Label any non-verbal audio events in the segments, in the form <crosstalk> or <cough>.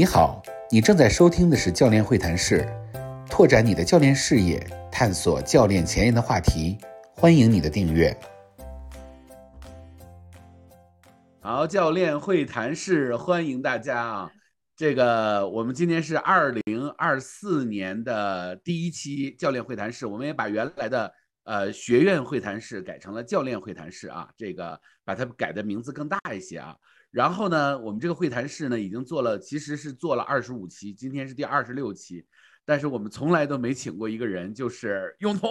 你好，你正在收听的是教练会谈室，拓展你的教练视野，探索教练前沿的话题。欢迎你的订阅。好，教练会谈室欢迎大家啊！这个我们今天是二零二四年的第一期教练会谈室，我们也把原来的呃学院会谈室改成了教练会谈室啊，这个把它改的名字更大一些啊。然后呢，我们这个会谈室呢已经做了，其实是做了二十五期，今天是第二十六期，但是我们从来都没请过一个人，就是永彤。<laughs>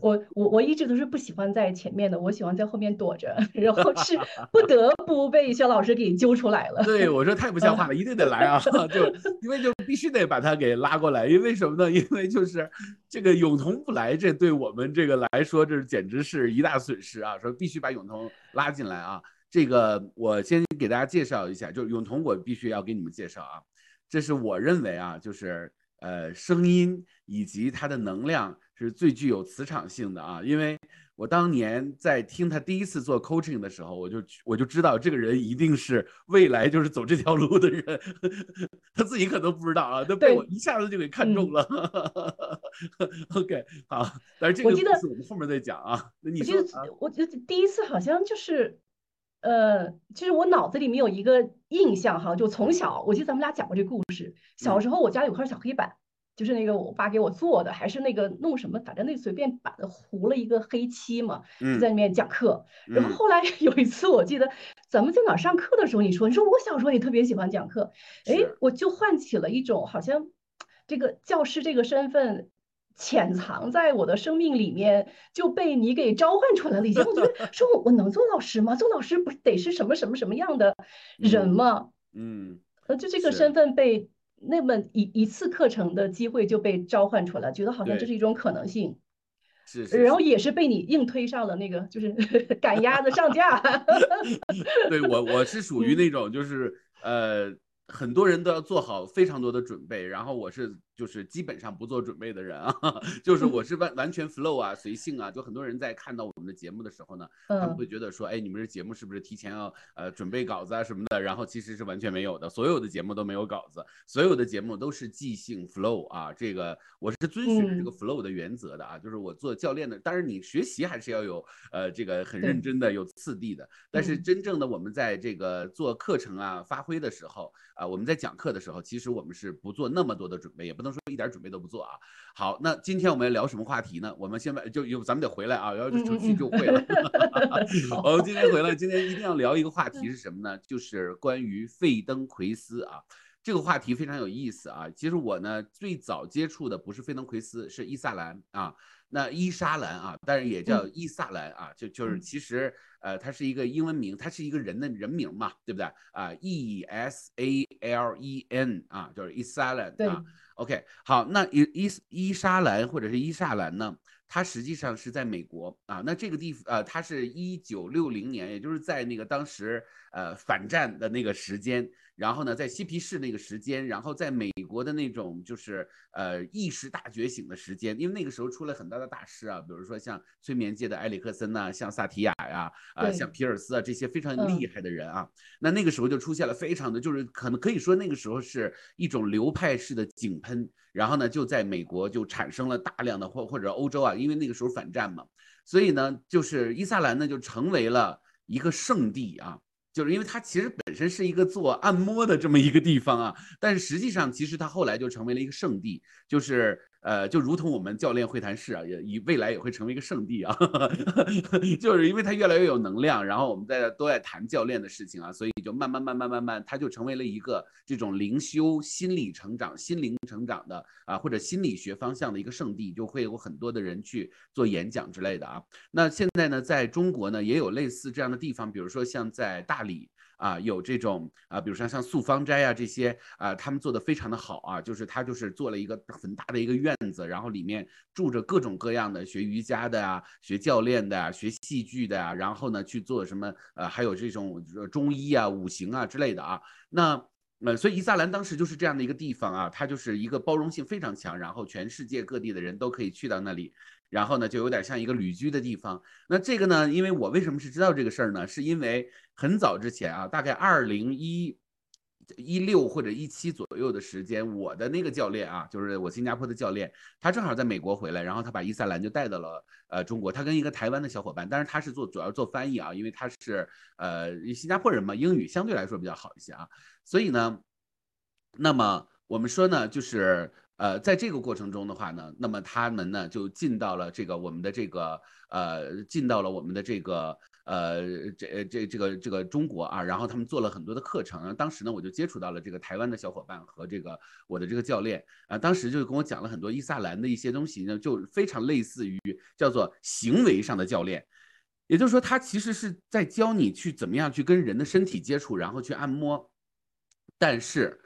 我我我一直都是不喜欢在前面的，我喜欢在后面躲着，然后是不得不被肖老师给揪出来了。对，我说太不像话了，一定得来啊！<laughs> 就因为就必须得把他给拉过来，因为什么呢？因为就是这个永彤不来，这对我们这个来说，这简直是一大损失啊！说必须把永彤拉进来啊！这个我先给大家介绍一下，就是永彤，我必须要给你们介绍啊，这是我认为啊，就是呃声音以及它的能量。是最具有磁场性的啊，因为我当年在听他第一次做 coaching 的时候，我就我就知道这个人一定是未来就是走这条路的人，他自己可能不知道啊，都被我一下子就给看中了。<laughs> OK，好，但是这个我们后面再讲啊。那你记得我记得第一次好像就是，呃，其实我脑子里面有一个印象哈，就从小我记得咱们俩讲过这个故事，小时候我家有块小黑板。就是那个我爸给我做的，还是那个弄什么，反正那随便把它糊了一个黑漆嘛，就在里面讲课。然后后来 <laughs> 有一次，我记得咱们在哪上课的时候，你说你说我小时候也特别喜欢讲课，哎，我就唤起了一种好像这个教师这个身份潜藏在我的生命里面，就被你给召唤出来了。以前我觉得 <laughs> 说我我能做老师吗？做老师不得是什么什么什么样的人吗？嗯，呃，就这个身份被。那么一一次课程的机会就被召唤出来，觉得好像这是一种可能性，是，然后也是被你硬推上了那个，就是 <laughs> 赶鸭子上架。<laughs> 对我，我是属于那种就是呃。很多人都要做好非常多的准备，然后我是就是基本上不做准备的人啊，<laughs> 就是我是完完全 flow 啊，随性啊。就很多人在看到我们的节目的时候呢，他们会觉得说，哎，你们这节目是不是提前要呃准备稿子啊什么的？然后其实是完全没有的，所有的节目都没有稿子，所有的节目都是即兴 flow 啊。这个我是遵循这个 flow 的原则的啊，就是我做教练的，当然你学习还是要有呃这个很认真的，有次第的。但是真正的我们在这个做课程啊发挥的时候。啊，我们在讲课的时候，其实我们是不做那么多的准备，也不能说一点准备都不做啊。好，那今天我们要聊什么话题呢？我们先把就有咱们得回来啊，要出去就会了。<laughs> 我们今天回来，今天一定要聊一个话题是什么呢？就是关于费登奎斯啊，这个话题非常有意思啊。其实我呢最早接触的不是费登奎斯，是伊萨兰啊。那伊莎兰啊，但是也叫伊萨兰啊，就就是其实呃，它是一个英文名，它是一个人的人名嘛，对不对啊？E S A L E N 啊，就是伊莎兰啊。OK，好，那伊伊伊莎兰或者是伊莎兰呢，它实际上是在美国啊。那这个地方呃，它是一九六零年，也就是在那个当时呃反战的那个时间。然后呢，在嬉皮士那个时间，然后在美国的那种就是呃意识大觉醒的时间，因为那个时候出了很大的大师啊，比如说像催眠界的埃里克森呐，像萨提亚呀，啊，像皮尔斯啊这些非常厉害的人啊，那那个时候就出现了非常的就是可能可以说那个时候是一种流派式的井喷，然后呢就在美国就产生了大量的或或者欧洲啊，因为那个时候反战嘛，所以呢就是伊萨兰呢就成为了一个圣地啊。就是因为它其实本身是一个做按摩的这么一个地方啊，但是实际上其实它后来就成为了一个圣地，就是。呃，就如同我们教练会谈室啊，也以未来也会成为一个圣地啊，<laughs> 就是因为它越来越有能量，然后我们在都在谈教练的事情啊，所以就慢慢慢慢慢慢，它就成为了一个这种灵修、心理成长、心灵成长的啊，或者心理学方向的一个圣地，就会有很多的人去做演讲之类的啊。那现在呢，在中国呢，也有类似这样的地方，比如说像在大理。啊，有这种啊，比如说像素芳斋啊这些啊，他们做的非常的好啊，就是他就是做了一个很大的一个院子，然后里面住着各种各样的学瑜伽的啊，学教练的啊，学戏剧的啊，然后呢去做什么呃，还有这种中医啊、五行啊之类的啊。那呃，所以伊萨兰当时就是这样的一个地方啊，它就是一个包容性非常强，然后全世界各地的人都可以去到那里，然后呢，就有点像一个旅居的地方。那这个呢，因为我为什么是知道这个事儿呢？是因为很早之前啊，大概二零一。一六或者一七左右的时间，我的那个教练啊，就是我新加坡的教练，他正好在美国回来，然后他把伊萨兰就带到了呃中国。他跟一个台湾的小伙伴，但是他是做主要做翻译啊，因为他是呃新加坡人嘛，英语相对来说比较好一些啊。所以呢，那么我们说呢，就是呃在这个过程中的话呢，那么他们呢就进到了这个我们的这个呃进到了我们的这个。呃，这这这个这个中国啊，然后他们做了很多的课程。当时呢，我就接触到了这个台湾的小伙伴和这个我的这个教练啊，当时就跟我讲了很多伊萨兰的一些东西呢，就非常类似于叫做行为上的教练，也就是说，他其实是在教你去怎么样去跟人的身体接触，然后去按摩，但是。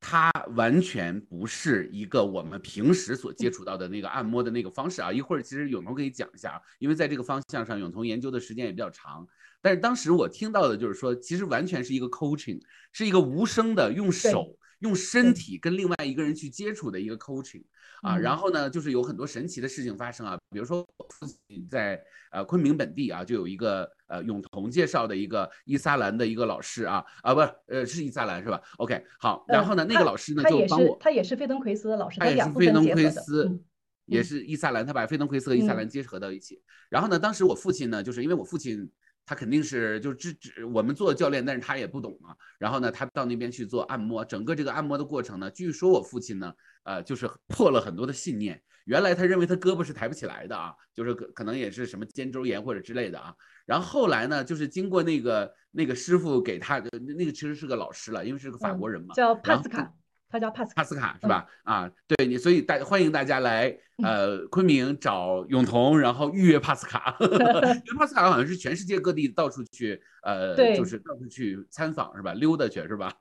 它完全不是一个我们平时所接触到的那个按摩的那个方式啊！一会儿其实永彤可以讲一下啊，因为在这个方向上，永彤研究的时间也比较长。但是当时我听到的就是说，其实完全是一个 coaching，是一个无声的用手、用身体跟另外一个人去接触的一个 coaching 啊。然后呢，就是有很多神奇的事情发生啊，比如说在呃昆明本地啊，就有一个。呃，永彤介绍的一个伊萨兰的一个老师啊啊，不是，呃，是伊萨兰是吧？OK，好，然后呢，那个老师呢就帮我，他也是费登奎斯的老师，他也是费登奎斯，也是伊萨兰，他把费登奎斯和伊萨兰结合到一起。然后呢，当时我父亲呢，就是因为我父亲他肯定是就只只我们做教练，但是他也不懂嘛。然后呢，他到那边去做按摩，整个这个按摩的过程呢，据说我父亲呢，呃，就是破了很多的信念。原来他认为他胳膊是抬不起来的啊，就是可可能也是什么肩周炎或者之类的啊。然后后来呢，就是经过那个那个师傅给他的那个其实是个老师了，因为是个法国人嘛，叫帕斯卡。他叫帕斯帕斯卡是吧？啊，对你，所以大欢迎大家来呃昆明找永彤，然后预约帕斯卡。<laughs> 因为帕斯卡好像是全世界各地到处去呃，就是到处去参访是吧？溜达去是吧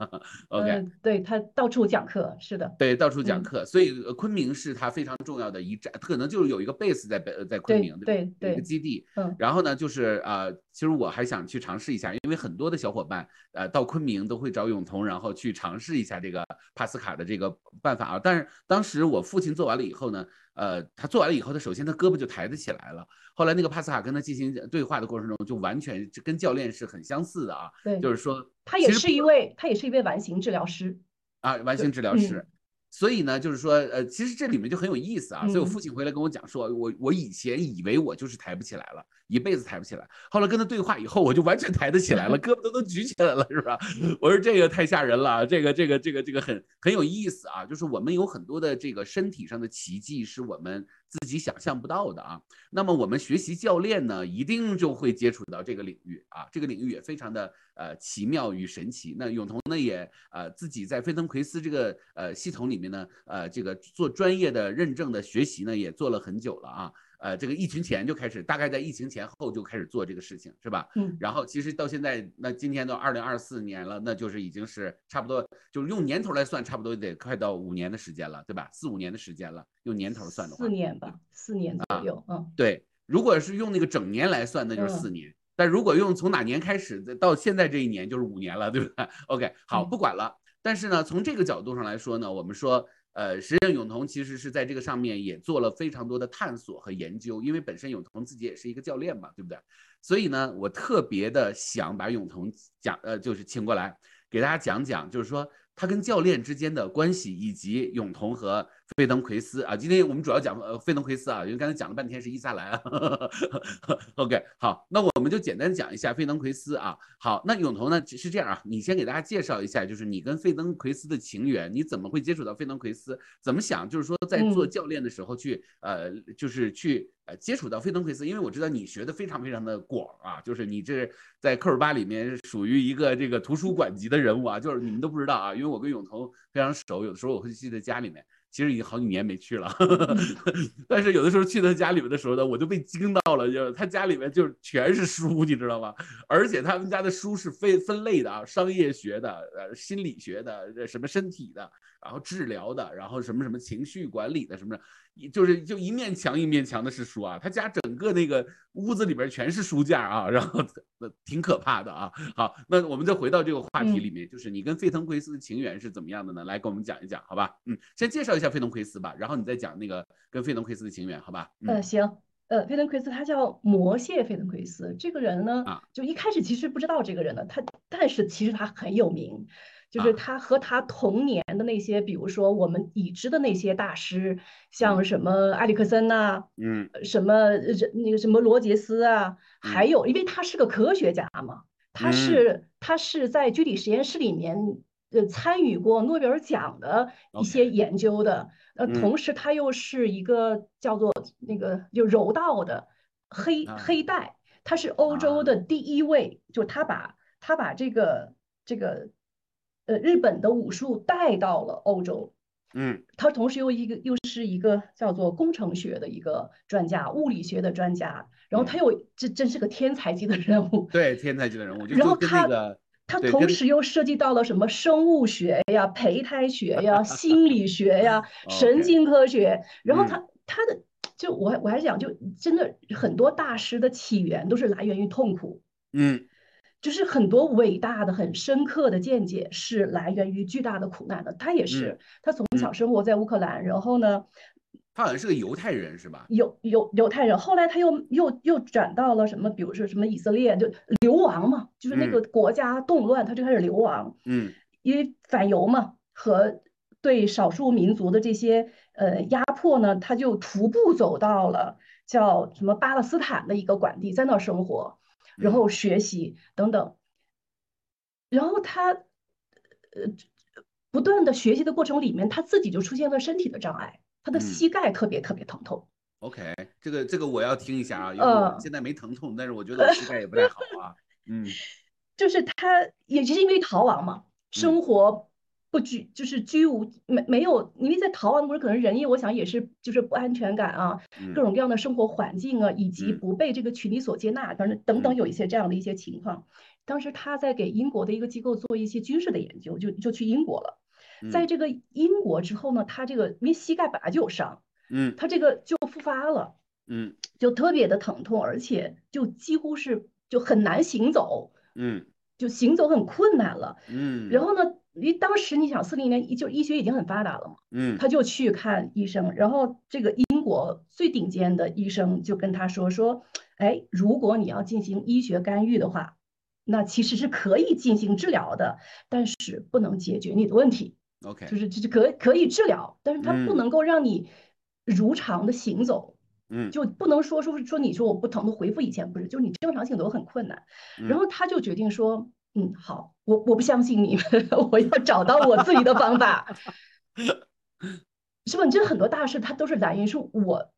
？OK，对他到处讲课是的，对到处讲课，所以昆明是他非常重要的一站，可能就是有一个 base 在北在昆明对对一个基地。嗯，然后呢，就是呃，其实我还想去尝试一下，因为很多的小伙伴呃到昆明都会找永彤，然后去尝试一下这个帕斯。卡的这个办法啊，但是当时我父亲做完了以后呢，呃，他做完了以后，他首先他胳膊就抬得起来了。后来那个帕斯卡跟他进行对话的过程中，就完全跟教练是很相似的啊。对，就是说他也是一位，他也是一位完形治疗师啊，完形治疗师。所以呢，就是说，呃，其实这里面就很有意思啊。所以我父亲回来跟我讲说，我我以前以为我就是抬不起来了，一辈子抬不起来。后来跟他对话以后，我就完全抬得起来了，<laughs> 胳膊都能举起来了，是吧？我说这个太吓人了，这个这个这个这个很很有意思啊。就是我们有很多的这个身体上的奇迹，是我们。自己想象不到的啊，那么我们学习教练呢，一定就会接触到这个领域啊，这个领域也非常的呃奇妙与神奇。那永彤呢也呃自己在飞腾奎斯这个呃系统里面呢，呃这个做专业的认证的学习呢，也做了很久了啊。呃，这个疫情前就开始，大概在疫情前后就开始做这个事情，是吧？嗯。然后其实到现在，那今天都二零二四年了，那就是已经是差不多，就是用年头来算，差不多得快到五年的时间了，对吧？四五年的时间了，用年头算的话。四年吧，四年左右。嗯。对，如果是用那个整年来算，那就是四年。但如果用从哪年开始到现在这一年，就是五年了，对吧？<laughs> OK，好，不管了。但是呢，从这个角度上来说呢，我们说。呃，实际上永彤其实是在这个上面也做了非常多的探索和研究，因为本身永彤自己也是一个教练嘛，对不对？所以呢，我特别的想把永彤讲，呃，就是请过来给大家讲讲，就是说。他跟教练之间的关系，以及永彤和费登奎斯啊，今天我们主要讲呃费登奎斯啊，因为刚才讲了半天是伊萨兰啊。<laughs> OK，好，那我们就简单讲一下费登奎斯啊。好，那永彤呢是这样啊，你先给大家介绍一下，就是你跟费登奎斯的情缘，你怎么会接触到费登奎斯？怎么想就是说在做教练的时候去呃，就是去呃。接触到费登奎斯，因为我知道你学的非常非常的广啊，就是你这在科尔巴里面属于一个这个图书馆级的人物啊，就是你们都不知道啊，因为我跟永彤非常熟，有的时候我会去他家里面，其实已经好几年没去了，<laughs> 但是有的时候去他家里面的时候呢，我就被惊到了，就是他家里面就全是书，你知道吗而且他们家的书是分分类的啊，商业学的、呃心理学的、呃什么身体的，然后治疗的，然后什么什么情绪管理的什么的，就是就一面墙一面墙的是书啊，他家整个那个屋子里边全是书架啊，然后呃挺可怕的啊。好，那我们再回到这个话题里面，就是你跟费腾奎斯的情缘是怎么样的呢？来跟我们讲一讲，好吧？嗯，先介绍一下费腾奎斯吧，然后你再讲那个跟费腾奎斯的情缘，好吧？嗯，行。呃，费登奎斯他叫魔谢费登奎斯，这个人呢，啊就一开始其实不知道这个人的，他但是其实他很有名，就是啊他和他同年的那些，比如说我们已知的那些大师，像什么埃里克森呐、嗯呃什么那个什么罗杰斯啊，还有因为他是个科学家嘛，他嗯是他是在居里实验室里面呃参与过诺贝尔奖的一些研究的。呃，嗯。同时他又是一个叫做那个就柔道的黑啊。黑带，他是欧洲啊。的第一位，就他把他把这个这个呃日本的武术带到了欧洲。嗯。他同时又一个又是一个叫做工程学的一个专家，物理学的专家，然后他嗯。又这真是个天才级的人物。对，天才级的人物，然后他那个他同时又涉及到了什么生物学呀、胚胎学呀、<laughs> 心理学呀、<laughs> 神经科学。然后嗯他他的就我我还想，就真的很多大师的起源都是来源于痛苦，嗯就是很多伟大的、很深刻的见解是来源于巨大的苦难的。他也是，他从小嗯生活在乌克兰，然后呢。他好像是个犹太人是吧？犹犹犹太人，后来他又又又转到了什么，比如说什么以色列，就流亡嘛，就是那嗯个国家动乱，他就开始流亡，嗯。因为反犹嘛和对少数民族的这些呃压迫呢，他就徒步走到了叫什么巴勒斯坦的一个管地，在那儿生活，然嗯。后学习等等，然后他呃不断的学习的过程里面，他自己就出现了身体的障碍，他的嗯膝盖特别特别疼痛。，OK，这个这个我要听一下啊，因为现在没疼痛，但是我觉得我膝盖也不太好啊。<laughs> 嗯 <laughs> 就是他也是因为逃亡嘛，生活不居，就是居无没没有，因为在逃亡的过程，可能人也我想也是就是不安全感啊，嗯各种各样的生活环境啊，以及嗯不被这个群体所接纳，等等等等嗯有一些这样的一些情况。当时他在给英国的一个机构做一些军事的研究，就就去英国了。在嗯这个英国之后呢，他这个因为膝盖本来就有伤，嗯他这个就复发了。嗯就特别的疼痛，而且就几乎是就很难行走，嗯就行走很困难了。嗯，然后呢，因为当时你想四零年就医学已经很发达了嘛，嗯他就去看医生，然后这个英国最顶尖的医生就跟他说说，哎，如果你要进行医学干预的话，那其实是可以进行治疗的，但是不能解决你的问题，OK，就是就是可可以治疗，但是它不嗯能够让你如常的行走。嗯就不能说说说你说我不疼的恢复以前不是，就是你正常行走很困难。然后他就决定说，嗯，好，我我不相信你们，<laughs> 我要找到我自己的方法，<laughs> 是吧？你这很多大事它都是来源于是我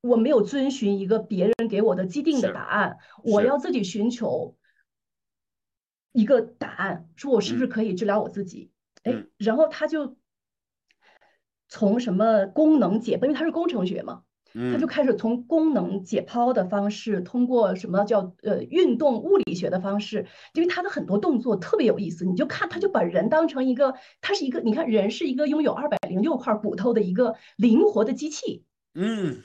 我没有遵循一个别人给我的既定的答案，我要自己寻求一个答案，说我是不是嗯可以治疗我自己？哎嗯，然后他就从什么功能解剖，因为他是工程学嘛。他就嗯开始从功能解剖的方式，通过什么叫呃运动物理学的方式，因为他的很多动作特别有意思，你就看他就把人当成一个，他是一个，你看人是一个拥有二百零六块骨头的一个灵活的机器，<laughs> 嗯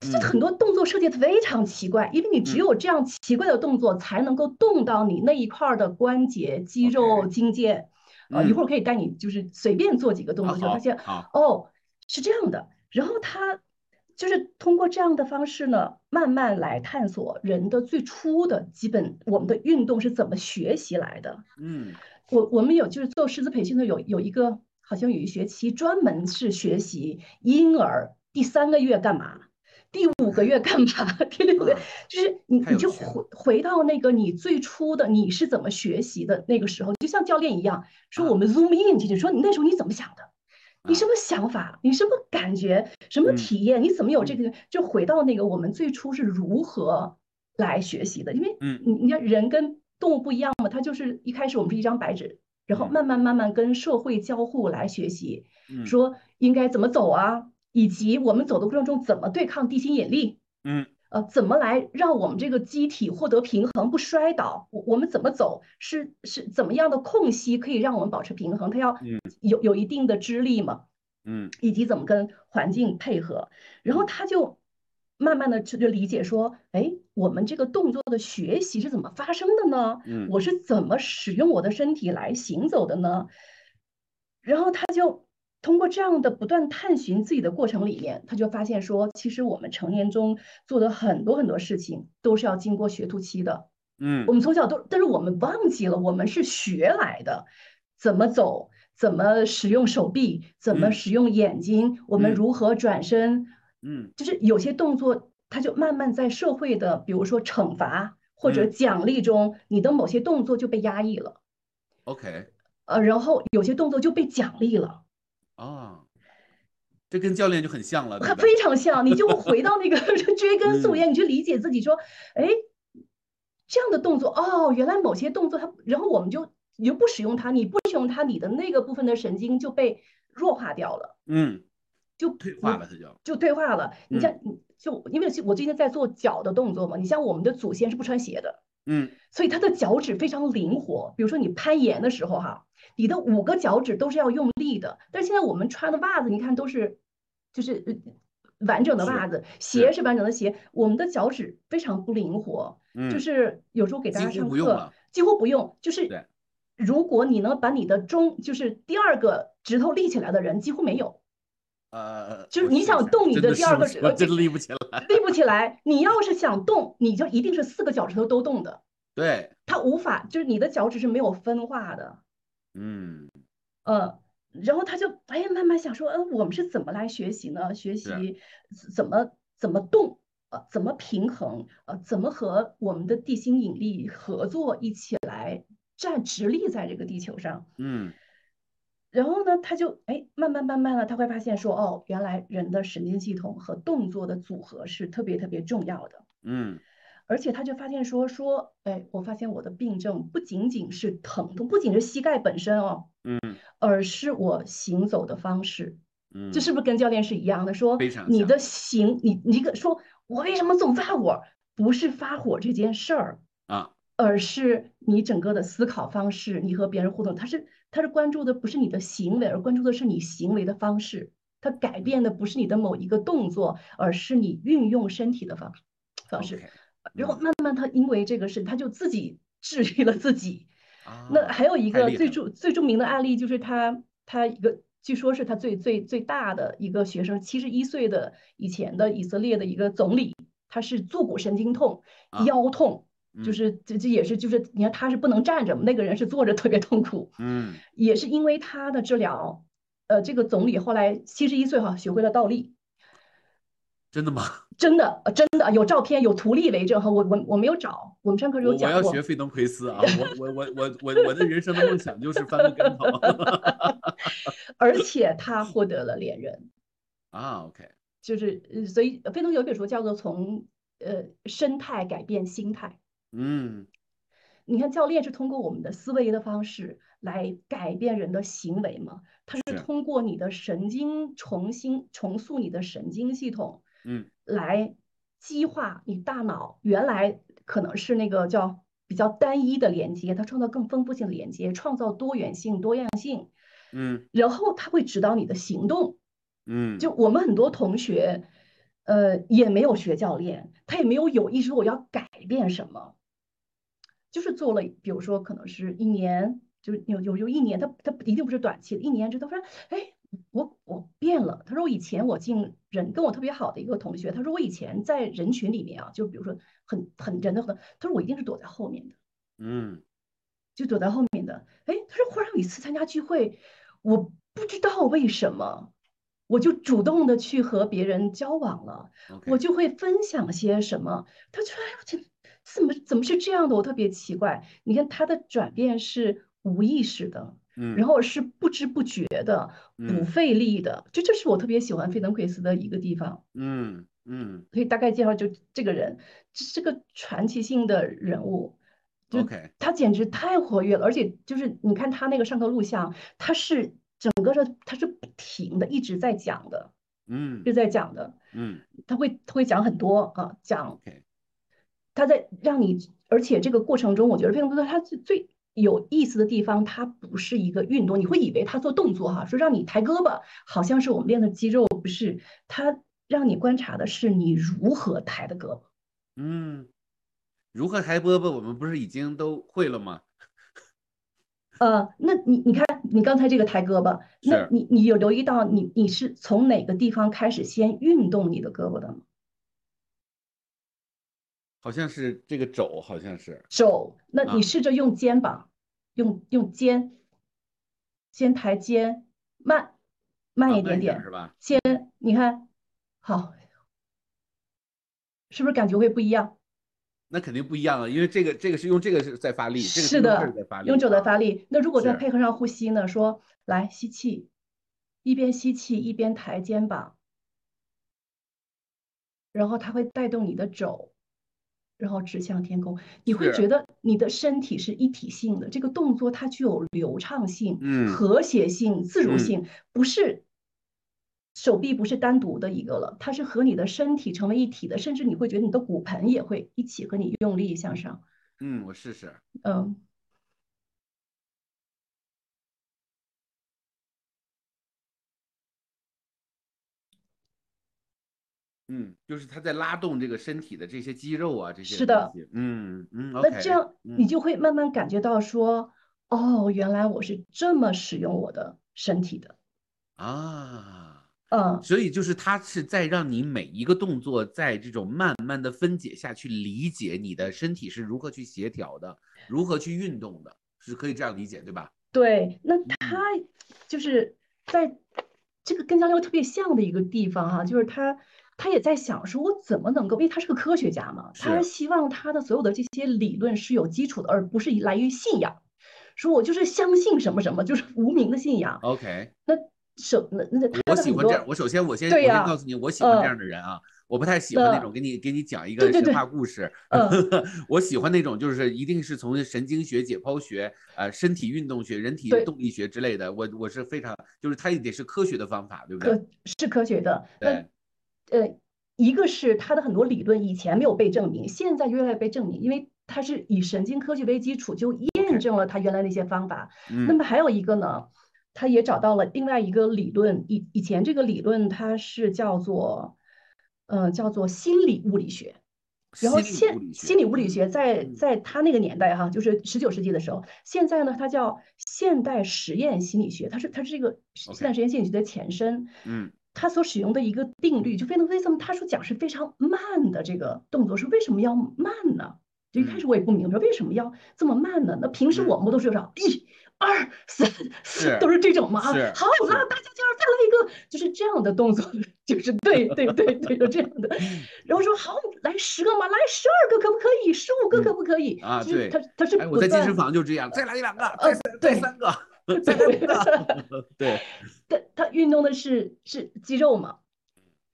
这很多动作设计的非常奇怪，因为你只嗯有这样奇怪的动作才能够动到你那一块儿的关节、肌肉、筋腱。呃，一嗯会儿可以带你就是随便做几个动啊作，就发现好哦，是这样的。然后他就是通过这样的方式呢，慢慢来探索人的最初的基本，我们的运动是怎么学习来的。嗯我我们有就是做师资培训的有有一个好像有一学期专门是学习婴儿第三个月干嘛，第五个月干嘛，第六个月啊就是你你就回回到那个你最初的你是怎么学习的那个时候，就像教练一样，说啊我们 zoom in 进去，说你那时候你怎么想的？你啊什么想法？你什么感觉？什么嗯体验？你怎么有这嗯个？就回到那个我们最初是如何来学习的？因为嗯你你看人跟动物不一样嘛，它就是一开始我们是一张白纸，然后嗯慢慢慢慢跟社会交互来学习，嗯说应该怎么走啊，以及我们走的过程中怎么对抗地心引力。嗯呃，怎么来让我们这个机体获得平衡不摔倒？我我们怎么走？是是怎么样的空隙可以让我们保持平衡？它要有有一定的支力嘛？嗯，以及怎么跟环境配合？然后他就慢慢的就就理解说，哎，我们这个动作的学习是怎么发生的呢？嗯，我是怎么使用我的身体来行走的呢？然后他就。通过这样的不断探寻自己的过程里面，他就发现说，其实我们成年中做的很多很多事情都是要经过学徒期的。嗯，我们从小都，但是我们忘记了，我们是学来的，怎么走，怎么使用手臂，怎么使用眼睛，我们如何转身，嗯，就是有些动作，它就慢慢在社会的，比如说惩罚或者奖励中，你的某些动作就被压抑了。OK，呃，然后有些动作就被奖励了。啊，这跟教练就很像了，非常像。你就 <laughs> 回到那个 <laughs> 追根溯源，你去理解自己，说，哎，这样的动作，哦，原来某些动作它，然后我们就你就不使用它，你不使用它，你的那个部分的神经就被弱化掉了，嗯，就退化了，它就就退化了。你像，就因为我最近在做脚的动作嘛，你像我们的祖先是不穿鞋的，嗯，所以他的脚趾非常灵活。比如说你攀岩的时候，哈。你的五个脚趾都是要用力的，但是现在我们穿的袜子，你看都是，就是完整的袜子，鞋是。完整的鞋，我们的脚趾非常不灵活，就是有时候给大家上课，几乎不用，就是如果你能把你的中，就是第二个指头立起来的人几乎没有，呃，就是你想动你的第二个指头，真立不起来，立不起来。你要是想动，你就一定是四个脚趾头都动的，对，它无法，就是你的脚趾是没有分化的。嗯，呃，然后他就哎慢慢想说，呃，我们是怎么来学习呢？学习怎么怎么动，呃，怎么平衡，呃，怎么和我们的地心引力合作，一起来站直立在这个地球上。嗯，然后呢，他就哎慢慢慢慢的，他会发现说，哦，原来人的神经系统和动作的组合是特别特别重要的。嗯。而且他就发现说说，哎，我发现我的病症不仅仅是疼痛，不仅是膝盖本身哦，嗯，而是我行走的方式，嗯，这是不是跟教练是一样的？说你的行，你你个说，我为什么总发火？不是发火这件事儿啊，而是你整个的思考方式，你和别人互动，他是他是关注的不是你的行为，而关注的是你行为的方式，他改变的不是你的某一个动作，而是你运用身体的方方式。然后慢慢他因为这个事，他就自己 <laughs> 治愈了自己。那还有一个最著最著名的案例，就是他他一个据说是他最最最大的一个学生，七十一岁的以前的以色列的一个总理，他是坐骨神经痛、腰痛，就是这这也是就是你看他是不能站着嘛，那个人是坐着特别痛苦。嗯，也是因为他的治疗，呃，这个总理后来七十一岁哈，学会了倒立。真的吗？真的，真的有照片，有图例为证哈。我我我没有找，我们上课时有讲过。我要学费登奎斯啊！我 <laughs> 我我我我我的人生的梦想就是翻个跟头。<laughs> 而且他获得了连任啊，OK，就是所以费登有一本书叫做《从呃生态改变心态》。嗯，你看教练是通过我们的思维的方式来改变人的行为嘛？他是通过你的神经重新重塑你的神经系统。嗯，来激化你大脑原来可能是那个叫比较单一的连接，它创造更丰富性的连接，创造多元性、多样性。嗯，然后它会指导你的行动。嗯，就我们很多同学，呃，也没有学教练，他也没有有意识我要改变什么，就是做了，比如说可能是一年，就是有有有一年，他他一定不是短期的，一年之后他说，哎。我我变了。他说我以前我进人跟我特别好的一个同学，他说我以前在人群里面啊，就比如说很很人的很，他说我一定是躲在后面的，嗯，就躲在后面的。哎，他说忽然有一次参加聚会，我不知道为什么，我就主动的去和别人交往了，我就会分享些什么。他说哎，我这怎么怎么是这样的？我特别奇怪。你看他的转变是无意识的。然后是不知不觉的，不费力的，就这是我特别喜欢费登奎斯的一个地方。嗯嗯，可以大概介绍就这个人，这是个传奇性的人物。OK，他简直太活跃了，而且就是你看他那个上课录像，他是整个的他是不停的一直在讲的。嗯就在讲的，嗯他会他会讲很多啊，讲他在让你，而且这个过程中，我觉得费登奎斯，他最最有意思的地方，它不是一个运动，你会以为它做动作哈，说让你抬胳膊，好像是我们练的肌肉，不是，它让你观察的是你如何抬的胳膊。嗯，如何抬胳膊，我们不是已经都会了吗？<laughs> 呃，那你你看，你刚才这个抬胳膊，那你你有留意到你你是从哪个地方开始先运动你的胳膊的吗？好像是这个肘，好像是，肘，那啊你试着用肩膀，用用肩，先抬肩，慢，慢啊一点点是，吧？先你看，好，是不是感觉会不一样？那肯定不一样啊，因为这个这个是用这个是在发力，这个是在发力，用肘在啊发力。那如果再配合上呼吸呢？说来吸气，一边吸气一边抬肩膀，然后它会带动你的肘，然后指向天空。你会觉得你的身体是一体性的，这个动作它具有流畅性、嗯和谐性、自如嗯性，不是。手臂不是单独的一个了，它是和你的身体成为一体的，甚至你会觉得你的骨盆也会一起和你用力向上。嗯，我试试。嗯，嗯，就是它在拉动这个身体的这些肌肉啊，这些是的。嗯嗯那这样你嗯就会慢慢感觉到说，哦，原来我是这么使用我的身体的。啊，嗯，所以就是它是在让你每一个动作在这种慢慢的分解下去，理解你的身体是如何去协调的，如何去运动的，是可以这样理解，对吧？对，那嗯他就是在这个跟交流特别像的一个地方哈，就是他他也在想说，我怎么能够，因为他是个科学家嘛，他希望他的所有的这些理论是有基础的，而不是来于信仰。说我就是相信什么什么，就是无名的信仰。OK，那首那那他我喜欢这样。我首先我先我先告诉你，我喜欢这呃样的人啊，我不太喜欢那那种给你给你讲一个神话故事。嗯 <laughs> 我喜欢那种就是一定是从神经学、解剖学、呃身体运动学、人体动力学之类的，我我是非常就是它也得是科学的方法，对不对？是科学的。那对，呃，一个是他的很多理论以前没有被证明，现在越来越被证明，因为它是以神经科学为基础，就验证了它原来那些方法。那嗯么还有一个呢，他也找到了另外一个理论，以以前这个理论它是叫做，呃，叫做心理物理学。然后现心理物理学在嗯在他那个年代哈，就是十九世纪的时候，现在呢它叫现代实验心理学，它是它是这个现代实验心理学的前身。嗯它所使用的一个定律，就非常为什么他说讲是非常慢的这个动作，是为什么要慢呢？就一开始我也不明白为什么要这么慢呢？那平时嗯我们不都是啥一、二、三，四都是这种吗？好，是那大家接着再来一个，就是这样的动作，就是对对对对，就这样的。<laughs> 然后说好，来十个嘛？来十二个可不可以？十五个可不可以？啊对就是他他是哎，我在健身房就这样，再来一两个，呃再三再对三个，再来五个，<laughs> 对，他他运动的是是肌肉嘛，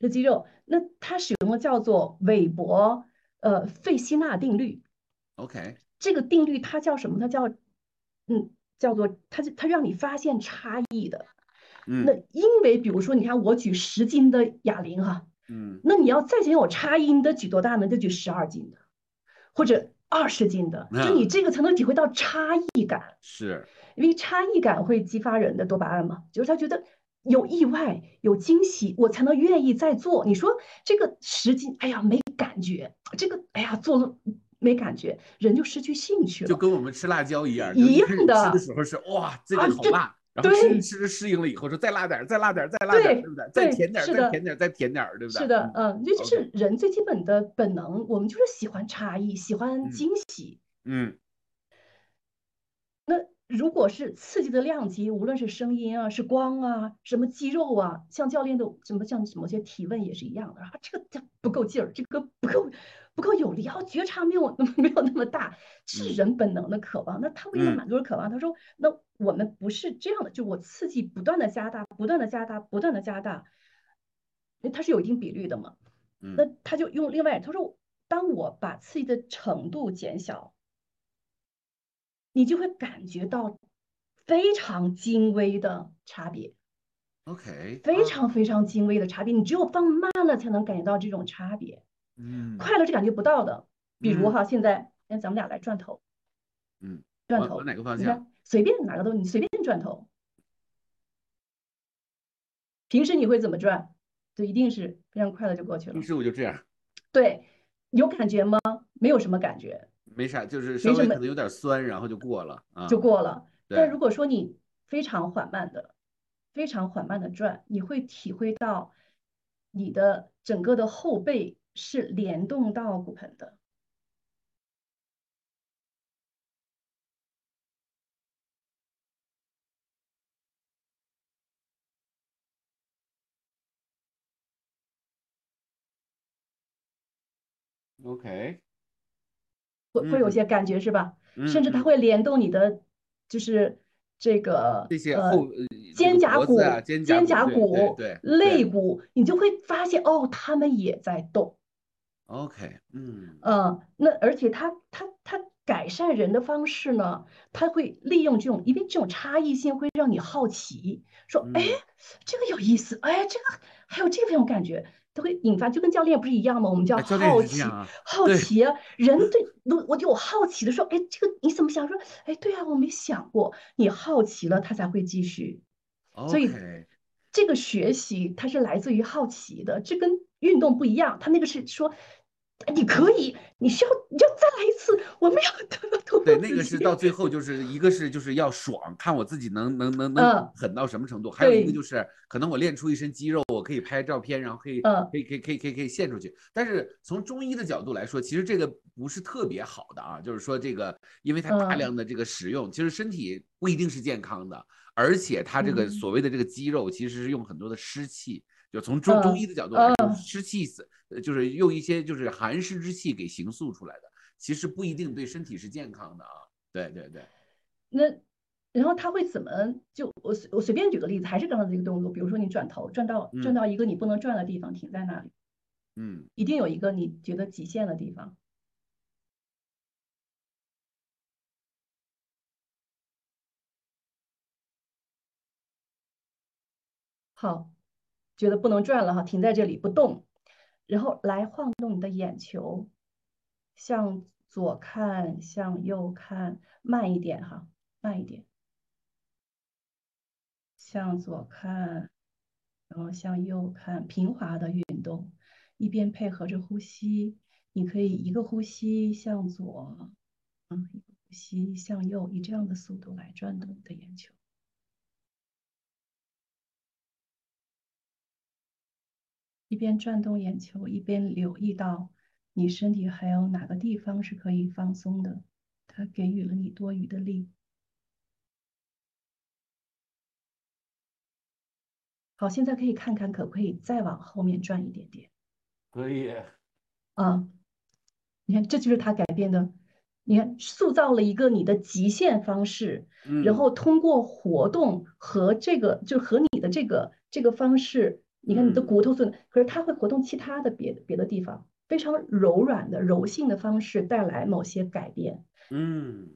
是肌肉。那它使用的叫做韦伯呃费希纳定律。OK，这个定律它叫什么？它叫嗯叫做它它让你发现差异的。嗯那嗯因为比如说你看我举十斤的哑铃哈，嗯那你要再想有差异，你得举多大呢？得举十二斤的，或者二十斤的，就你嗯这个才能体会到差异感。是，因为差异感会激发人的多巴胺嘛，就是他觉得有意外、有惊喜，我才能愿意再做。你说这个十斤，哎呀没感觉，这个哎呀做了没感觉，人就失去兴趣了。就跟我们吃辣椒一样，一样的吃的时候是哇，这个好辣，然后吃吃适应了以后说再辣点儿，再辣点儿，再辣点儿，对对不对？再甜点儿，再甜点儿，再甜点儿，对不对？是的，嗯嗯，这就是人最基本的本能，我们就是喜欢差异，喜欢嗯惊喜。嗯那如果是刺激的量级，无论是声音啊、是光啊、什么肌肉啊，像教练的什么像某些提问也是一样的啊，这个这不够劲儿，这个不够不够有力，啊，觉察没有 <laughs> 没有那么大，是嗯人本能的渴望。那他为了嗯满足人渴望，他说，那我们不是这样的，就我刺激不断的加大，不断的加大，不断的加大，因为它是有一定比率的嘛。那嗯他就用另外，他说，当我把刺激的程度减小，你就会感觉到非常精微的差别。OK，非啊常非常精微的差别，你只有放慢了才能感觉到这种差别。嗯快乐是感觉不到的。比如嗯哈，现在那咱们俩来转头，嗯，转头哪个方向？随便哪个都你随便转头。平时你会怎么转？就一定是非常快乐就过去了平。时我就这样，对，有感觉吗？没有什么感觉，没啥，就是稍微可能有点酸，然后就过了啊。就过了。但如果说你非常缓慢的、非常缓慢的转，你会体会到你的整个的后背是联动到骨盆的。OK，会会有嗯。些感觉是吧？嗯甚至它嗯。会联动你的，就是这个这些呃后呃肩胛骨肩肩胛胛骨、肋骨，你就会发现哦，他们也在动。OK，嗯。呃，那而且它它它改善人的方式呢，它会利用这种，因为这种差异性会让你好奇，说，哎，嗯。这个有意思，哎，这个还有这种感觉，它会引发，就跟教练不是一样吗？我们叫好奇，好奇啊，人对，我我就有好奇的说，哎，这个你怎么想？说，哎，对啊，我没想过，你好奇了，他才会继续。所以这个学习它是来自于好奇的，这跟运动不一样。他那个是说，哎你可以，你需要，你就再来一次，我们要突破对，那个是到最后就是一个是就是要爽，看我自己能能能嗯能狠到什么程度，还有一个就是可能我练出一身肌肉，我可以拍照片，然后可以嗯可以可以可以可以可以献出去。但是从中医的角度来说，其实这个不是特别好的啊，就是说这个因为它大嗯量的这个使用，其实身体不一定是健康的，而且它这个嗯所谓的这个肌肉其实是用很多的湿气。就从中中嗯医的角度来说，嗯湿气就是用一些就是寒湿之气给形塑出来的，其实不一定对身体是健康的啊。对对对，那然后他会怎么就我随我随便举个例子，还是刚刚这个动作，比如说你转头转到转嗯。到一个你不能转的地方，停在那里，嗯。一定有一个你觉得极限的地方。好，觉得不能转了哈，停在这里不动，然后来晃动你的眼球，向左看，向右看，慢一点哈，慢一点，向左看，然后向右看，平滑的运动，一边配合着呼吸，你可以一个呼吸向左，嗯，一个呼吸向右，以这样的速度来转动你的眼球。一边转动眼球，一边留意到你身体还有哪个地方是可以放松的，它给予了你多余的力。好，现在可以看看可不可以再往后面转一点点可以。啊？你看，这就是他改变的，你看，塑造了一个你的极限方式，然嗯后通过活动和这个，就和你的这个这个方式，你看你的嗯骨头损，可是它会活动其他的别别的地方，非常柔软的柔性的方式带来某些改变。嗯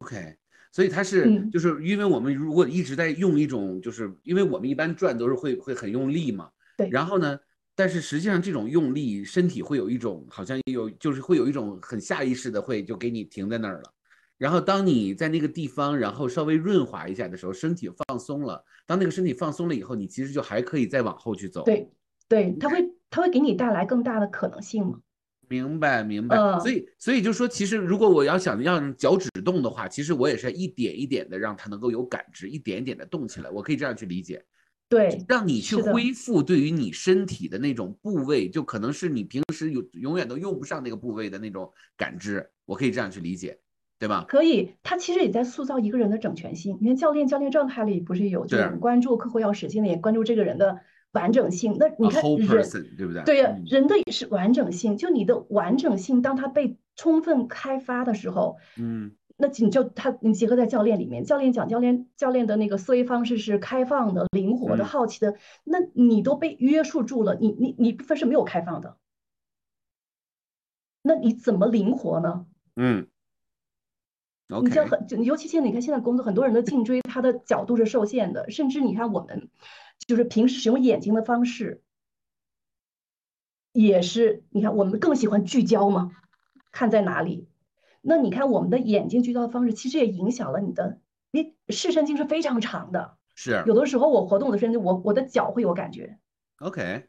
，OK，所以它是嗯就是因为我们如果一直在用一种，就是因为我们一般转都是会会很用力嘛，对然后呢，但是实际上这种用力，身体会有一种好像有就是会有一种很下意识的会就给你停在那儿了。然后当你在那个地方，然后稍微润滑一下的时候，身体放松了。当那个身体放松了以后，你其实就还可以再往后去走。对对，它会它会给你带来更大的可能性嘛？明白明白，嗯所以所以就说，其实如果我要想让脚趾动的话，其实我也是一点一点的让它能够有感知，一点一点的动起来，我可以这样去理解，对，让你去恢复对于你身体的那种部位，就可能是你平时有永远都用不上那个部位的那种感知，我可以这样去理解，对吧？可以，它其实也在塑造一个人的整全性。你看教练教练状态里不是有这是种关注客户要使劲的，也关注这个人的完整性。那你看人，person，对不对？对人的也是完整性，就你的完整性，当它被充分开发的时候，嗯那你就他，你结合在教练里面，教练讲教练教练的那个思维方式是开放的、灵活的、嗯好奇的，那你都被约束住了，你你你部分是没有开放的，那你怎么灵活呢？嗯你像很，就尤其现在你看现在工作，很多人的 <laughs> 颈椎他的角度是受限的，甚至你看我们就是平时使用眼睛的方式，也是你看我们更喜欢聚焦嘛，看在哪里？那你看我们的眼睛聚焦的方式，其实也影响了你的，你视神经是非常长的。是有的时候我活动的身体，我我的脚会有感觉。OK，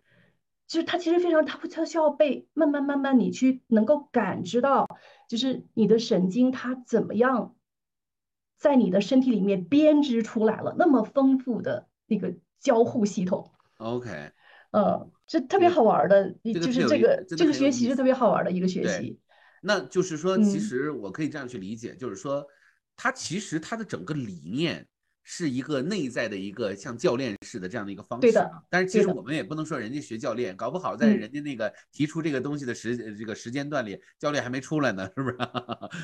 就是它其实非常，它它需要被慢慢慢慢你去能够感知到，就是你的神经它怎么样，在你的身体里面编织出来了那么丰富的那个交互系统，OK，呃，这特别好玩儿的，这个就是这个这个学习是特别好玩儿的一个学习，那就是说，其嗯实我可以这样去理解，就是说，它其实它的整个理念是一个内在的一个像教练式的这样的一个方式对的。但是其实我们也不能说人家学教练，搞不好在嗯人家那个提出这个东西的时呃这个时间段里，教练还没出来呢，是不是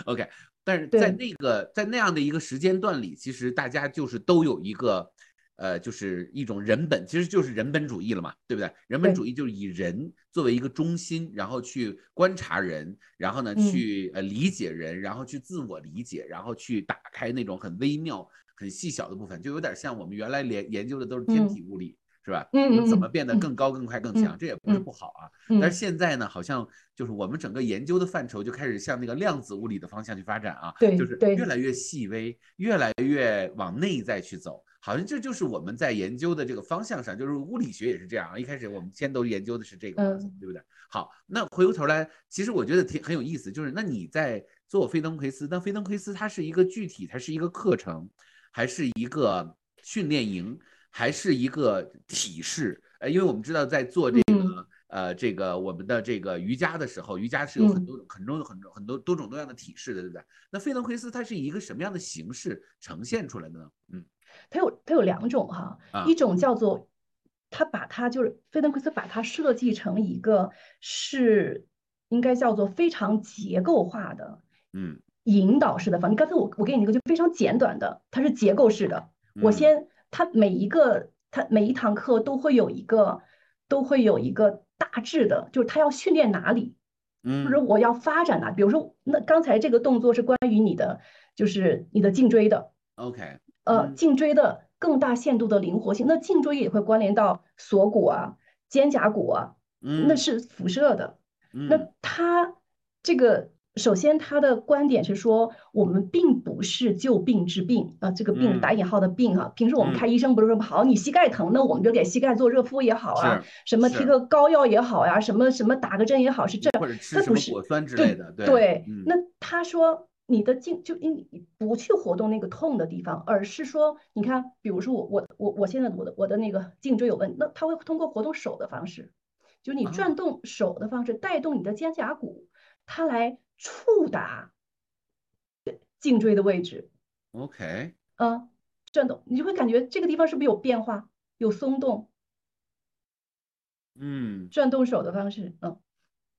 ？OK，但是在那个在那样的一个时间段里，其实大家就是都有一个。呃，就是一种人本，其实就是人本主义了嘛，对不对？人本主义就是以人作为一个中心，然后去观察人，然后呢嗯去呃理解人，然后去自我理解，然后去打开那种很微妙、很细小的部分，就有点像我们原来研研究的都是天嗯体物理，是吧？嗯我们怎嗯么变得嗯更高、更快、更嗯强？这也不是嗯不好啊。嗯但是现在呢，好像就是我们整个研究的范畴就开始向那个量子物理的方向去发展啊，对就是越来越细微，越来越往内在去走。好像这就是我们在研究的这个方向上，就是物理学也是这样啊。一开始我们先都研究的是这个对不对？好，那回过头来，其实我觉得挺很有意思，就是那你在做飞登奎斯，那飞登奎斯它是一个具体，它是一个课程，还是一个训练营，还是一个体式？呃，因为我们知道在做这个、嗯呃这个我们的这个瑜伽的时候，瑜伽是有很嗯多很多很多很多多种多样的体式的，对不对？那费登奎斯它是以一个什么样的形式呈现出来的呢？嗯它有它有两种哈，啊一种叫做，它把它就是菲登奎斯把它设计成一个是应该叫做非常结构化的嗯引导式的方。你刚才我我给你一个就非常简短的，它是结构式的。我嗯先它每一个它每一堂课都会有一个都会有一个大致的，就是它要训练哪里，嗯或者嗯我要发展哪。比如说，那刚才这个动作是关于你的就是你的颈椎的。，OK，呃，嗯。颈椎的更大限度的灵活性，那颈椎也会关联到锁骨啊、肩胛骨啊，那嗯是辐射的。那他这个首先他的观点是说，我们并不是救病治病啊，这个病打嗯。引号的病哈。平时我们嗯。看医生不是说好，你膝盖疼，那我们就给膝盖做热敷也好啊，什么贴个膏药也好呀，什么什么打个针也好，是这或者吃那不是什么果酸之对类的，对那他说你的颈就因你不去活动那个痛的地方，而是说，你看，比如说我我我我现在我的我的那个颈椎有问题，那他会通过活动手的方式，就你啊。转动手的方式带动你的肩胛骨，它来触达颈椎的位置，，OK，啊，转动，你就会感觉这个地方是不是有变化，有松动，嗯。转动手的方式，嗯。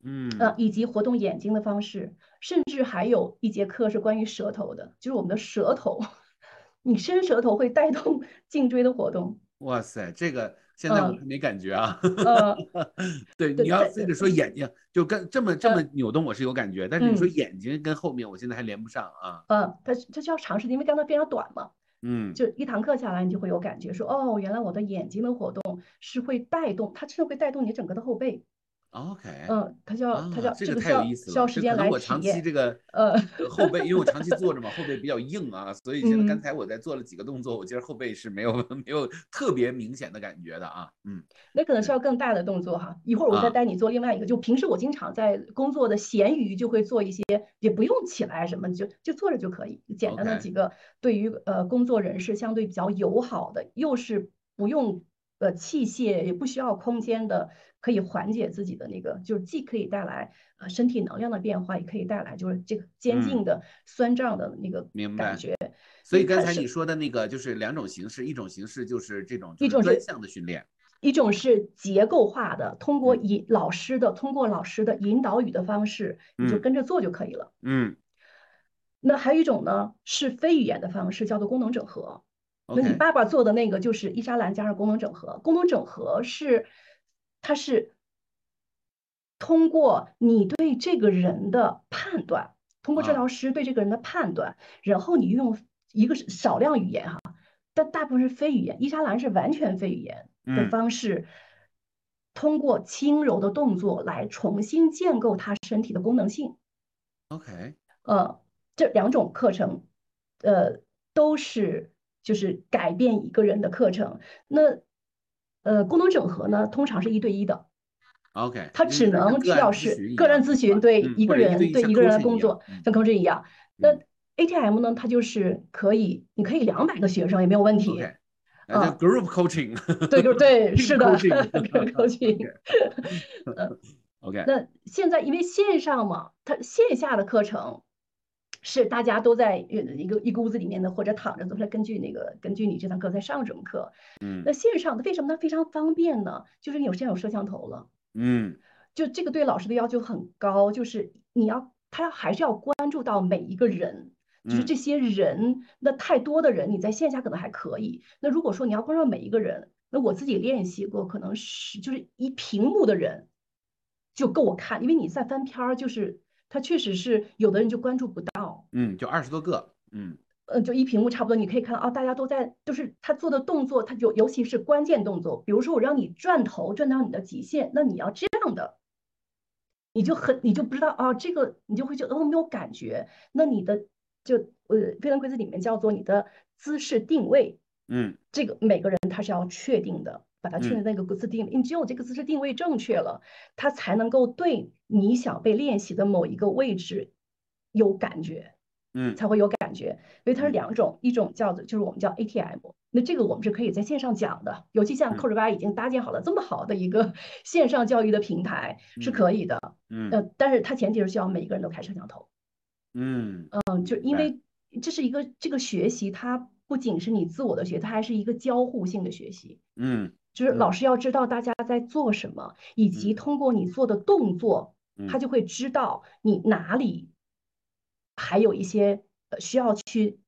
嗯呃，以及活动眼睛的方式，甚至还有一节课是关于舌头的，就是我们的舌头，<laughs> 你伸舌头会带动 <laughs> 颈椎的活动。哇塞，这个现在我没感觉啊。呃，<laughs> 对，你要非得说眼睛，就跟这么这么嗯扭动，我是有感觉，但是你说嗯眼睛跟后面，我现在还连不上啊。呃，它它需要长时间，因为刚才非常短嘛，嗯就一堂课下来，你就会有感觉说，哦，原来我的眼睛的活动是会带动，它甚至会带动你整个的后背。，OK，嗯，它叫它叫啊，这个太有意思了。需要时间这可能我来体验。长期这个呃，呃后背，因为我长期坐着嘛，后背比较硬啊，所以现在刚嗯才我在做了几个动作，我觉得后背是没有 <laughs> 没有特别明显的感觉的啊。嗯那可能需要更大的动作哈。一会儿我再啊带你做另外一个，就平时我经常在工作的闲余就会做一些，也不用起来什么，就就坐着就可以，简单的几个对于呃工作人士相对比较友好的，又是不用呃器械，也不需要空间的，可以缓解自己的那个，就是既可以带来呃身体能量的变化，也可以带来就是这个肩嗯颈的酸胀的那个感觉。所以刚才你说的那个就是两种形式，一种形式就是这种一种是专项的训练，一种是结构化的，通过嗯引老师的通过老师的引导语的方式，你就嗯跟着做就可以了。嗯那还有一种呢，是非语言的方式，叫做功能整合。那你爸爸做的那个就是伊莎兰加上功能整合。功能整合是，它是通过你对这个人的判断，通过治啊疗师对这个人的判断，然后你用一个是少量语言哈，但大部分是非语言。伊莎兰是完全非语言，的方式，通过轻柔的动作来重新建构他身体的功能性。OK，呃，这两种课程，呃，都是就是改变一个人的课程。那呃，功能整合呢，通常是一对一的，OK，它只能需要是个人咨询，对一个人对一个人的工作，像 coaching 一样。那 ATM 呢，它就是可以，你可以两百个学生也没有问题。叫 group coaching。对，就对，<laughs> 是的 coaching，group coaching。<laughs> 呃 OK，那现在因为线上嘛，它线下的课程是大家都在呃一个一个屋子里面的，或者躺着，都是根据那个根据你这堂课在上什么课。嗯那线上的为什么它非常方便呢？就是你有现在有摄像头了，嗯就这个对老师的要求很高，就是你要他要还是要关注到每一个人。就是嗯这些人，那太多的人，你在线下可能还可以。那如果说你要关注到每一个人，那我自己练习过，可能是就是一屏幕的人就够我看，因为你在翻篇儿，就是他确实是有的人就关注不到，嗯，就二十多个，嗯。呃，就一屏幕差不多，你可以看到啊，大家都在，就是他做的动作，他尤尤其是关键动作，比如说我让你转头转到你的极限，那你要这样的，你就很你就不知道啊，这个你就会觉得哦没有感觉，那你的就呃飞轮规则里面叫做你的姿势定位，嗯。这个每个人他是要确定的，把它确嗯定那个姿势定位，你只有这个姿势定位正确了，他才能够对你想被练习的某一个位置有感觉。嗯。才会有感觉，因为它是嗯。两种，一种叫做就是我们叫 ATM，那这个我们是可以在线上讲的，尤其像嗯。C o r 已经搭建好了这么好的一个 <laughs> 线上教育的平台是嗯可以的，嗯。呃，但是它前提是需要每一个人都开摄像头，嗯。嗯，就因为这是一个这个学习，它不仅是你自我的学，它还是一个交互性的学习，嗯。就是老嗯师要知道大家在做什么，以及嗯。通过你做的动作，他嗯就会知道你哪里还有一些呃需要去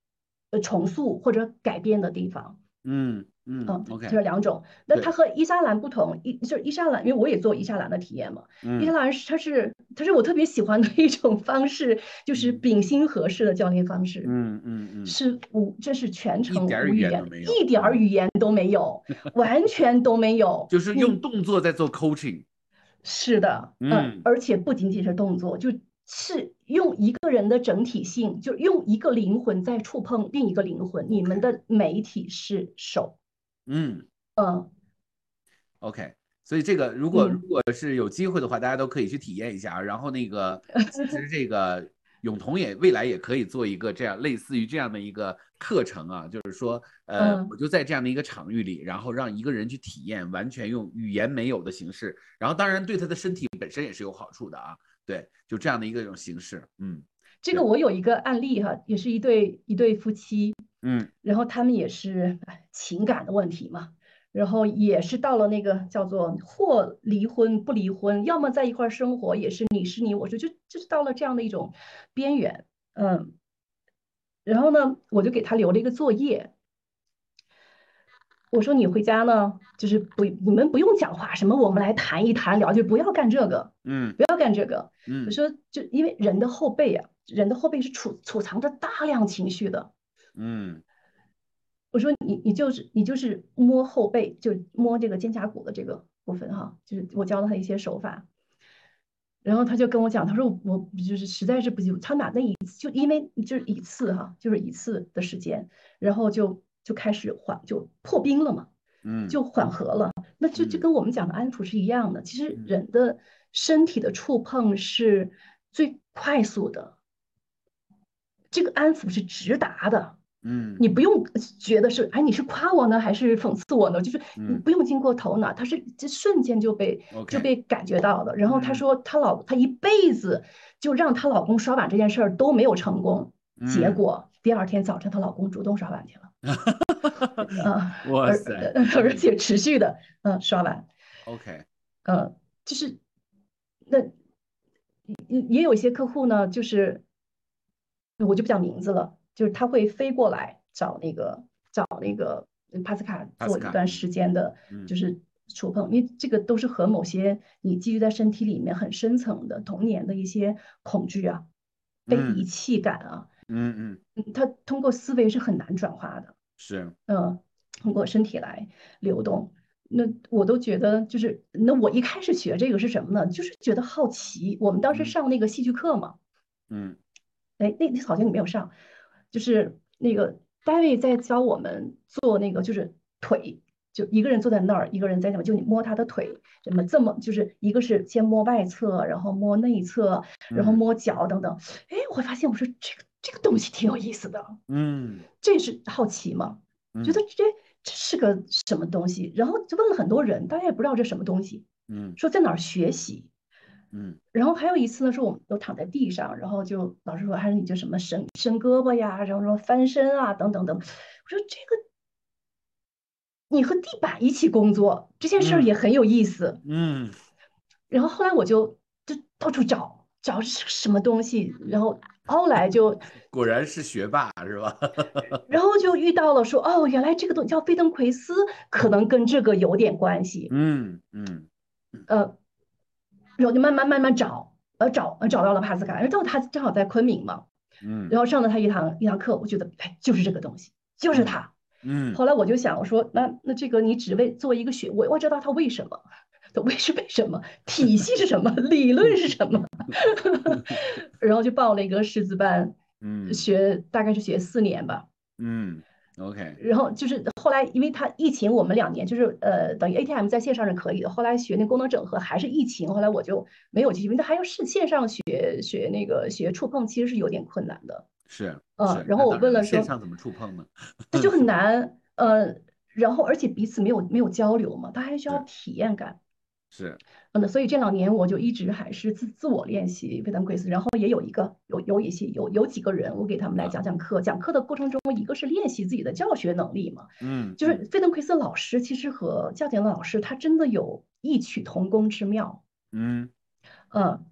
呃重塑或者改变的地方。嗯嗯嗯，，OK，这是两种。那对它和伊莎兰不同，伊就是伊莎兰，因为我也做伊莎兰的体验嘛。伊莎嗯兰是它是它是我特别喜欢的一种方式，就是嗯丙辛合式的教练方式。嗯嗯嗯是无，这是全程无语言一点儿嗯语言都没有，完全都没有。<laughs> 就是用动作在做 coaching。是的，嗯呃，而且不仅仅是动作，就是用一个人的整体性，就用一个灵魂在触碰另一个灵魂。你们的媒体是手，嗯嗯，，OK，所以这个如果嗯如果是有机会的话，大家都可以去体验一下。然后那个 <laughs> 其实这个永彤也未来也可以做一个这样类似于这样的一个课程啊，就是说呃嗯，我就在这样的一个场域里，然后让一个人去体验，完全用语言没有的形式，然后当然对他的身体本身也是有好处的啊。对，就这样的一个种形式，嗯这个我有一个案例哈，也是一对一对夫妻，嗯然后他们也是哎情感的问题嘛，然后也是到了那个叫做或离婚不离婚，要么在一块儿生活，也是你是你，我是就就是到了这样的一种边缘，嗯，然后呢，我就给他留了一个作业，我说你回家呢，就是不你们不用讲话，什么我们来谈一谈聊，就不要干这个，嗯不要干这个。嗯我说就因为人的后背啊，人的后背是储储藏着大量情绪的。嗯我说你你就是你就是摸后背，就摸这个肩胛骨的这个部分哈，就是我教了他一些手法，然后他就跟我讲，他说我就是实在是不行，他哪那一次就因为就是一次哈，就是一次的时间，然后就就开始缓就破冰了嘛，嗯，就缓和了。那就就嗯跟我们讲的安抚是一样的，其实嗯人的身体的触碰是最快速的，这个安抚是直达的。嗯你不用觉得是，哎，你是夸我呢，还是讽刺我呢？就是你嗯不用经过头脑，他是这瞬间就被就被感觉到的。然后她嗯说，她老她一辈子就让她老公刷碗这件事儿都没有成功，结嗯果第二天早晨她老公主动刷碗去了，<laughs> 啊，而哇塞而且持续的嗯刷碗，<laughs> OK，嗯，就是那也也有一些客户呢，就是我就不讲名字了，就是他会飞过来找那个找那个帕斯卡做一段时间的嗯，就是触碰，因为这个都是和某些你积聚在身体里面很深层的童年的一些恐惧啊、被嗯。遗弃感啊，嗯嗯嗯，它通过思维是很难转化的。是嗯，通过身体来流动。那我都觉得就是，那我一开始学这个是什么呢？就是觉得好奇。我们当时嗯上那个戏剧课嘛，嗯哎，那那好像你没有上，就是那个 David 在教我们做那个，就是腿，就一个人坐在那儿，一个人在那，就你摸他的腿，怎么这么就是一个是先摸外侧，然后摸内侧，然后嗯摸脚等等。哎，我会发现我说这个这个东西挺有意思的，嗯。这是好奇嘛，觉嗯得这这是个什么东西，然后就问了很多人，大家也不知道这什么东西，嗯。说在哪儿学习。嗯。然后还有一次呢，说我们都躺在地上，然后就老师说，还是你就什么伸伸胳膊呀，然后说翻身啊，等等等。我说这个，你和地板一起工作这件事儿嗯。也很有意思。嗯。然后后来我就就到处找找是什么东西，然后后来就 <laughs> 果然是学霸是吧？<laughs> 然后就遇到了说，哦，原来这个东西叫费登奎斯，可能跟这个有点关系。嗯嗯呃，然后就慢慢慢慢找，呃找呃找到了帕斯卡，因为正好他正好在昆明嘛。嗯然后上了他一堂一堂课，我觉得哎，就是这个东西，就是他。嗯后来我就想，我说那那这个你只为做一个学，我我知道他为什么，它为是为什么，体系是什么，理论是什么，<laughs> 然后就报了一个师资班，嗯学大概是学四年吧。嗯，OK，然后就是后来，因为他疫情，我们两年就是呃，等于 ATM 在线上是可以的。后来学那功能整合还是疫情，后来我就没有继续，因为他还要是线上学学那个学触碰，其实是有点困难的。是呃是然后我问了说线说上怎么触碰呢？这就很 <laughs> 难，呃，然后而且彼此没有没有交流嘛，他还需要体验感。是嗯，那所以这两年我就一直还是自自我练习费登奎斯，然后也有一个有有一些有有几个人，我给他们来啊讲讲课。讲课的过程中，一个是练习自己的教学能力嘛，嗯就是费登奎斯老师其实和教典的老师他真的有异曲同工之妙。嗯嗯，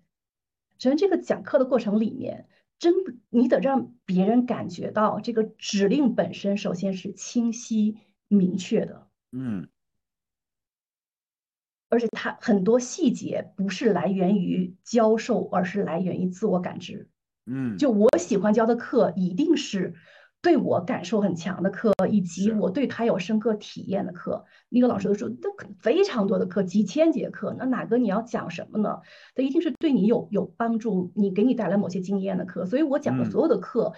首先这个讲课的过程里面，真不你得让别人感觉到这个指令本身首先是清晰明确的。嗯而且它很多细节不是来源于教授，而是来源于自我感知。嗯就我喜欢教的课，一定是对我感受很强的课，以及我对他有深刻体验的课。那个老师嗯都说，那可非常多的课，几千节课，那哪个你要讲什么呢？它一定是对你有有帮助，你给你带来某些经验的课。所以我讲的嗯所有的课，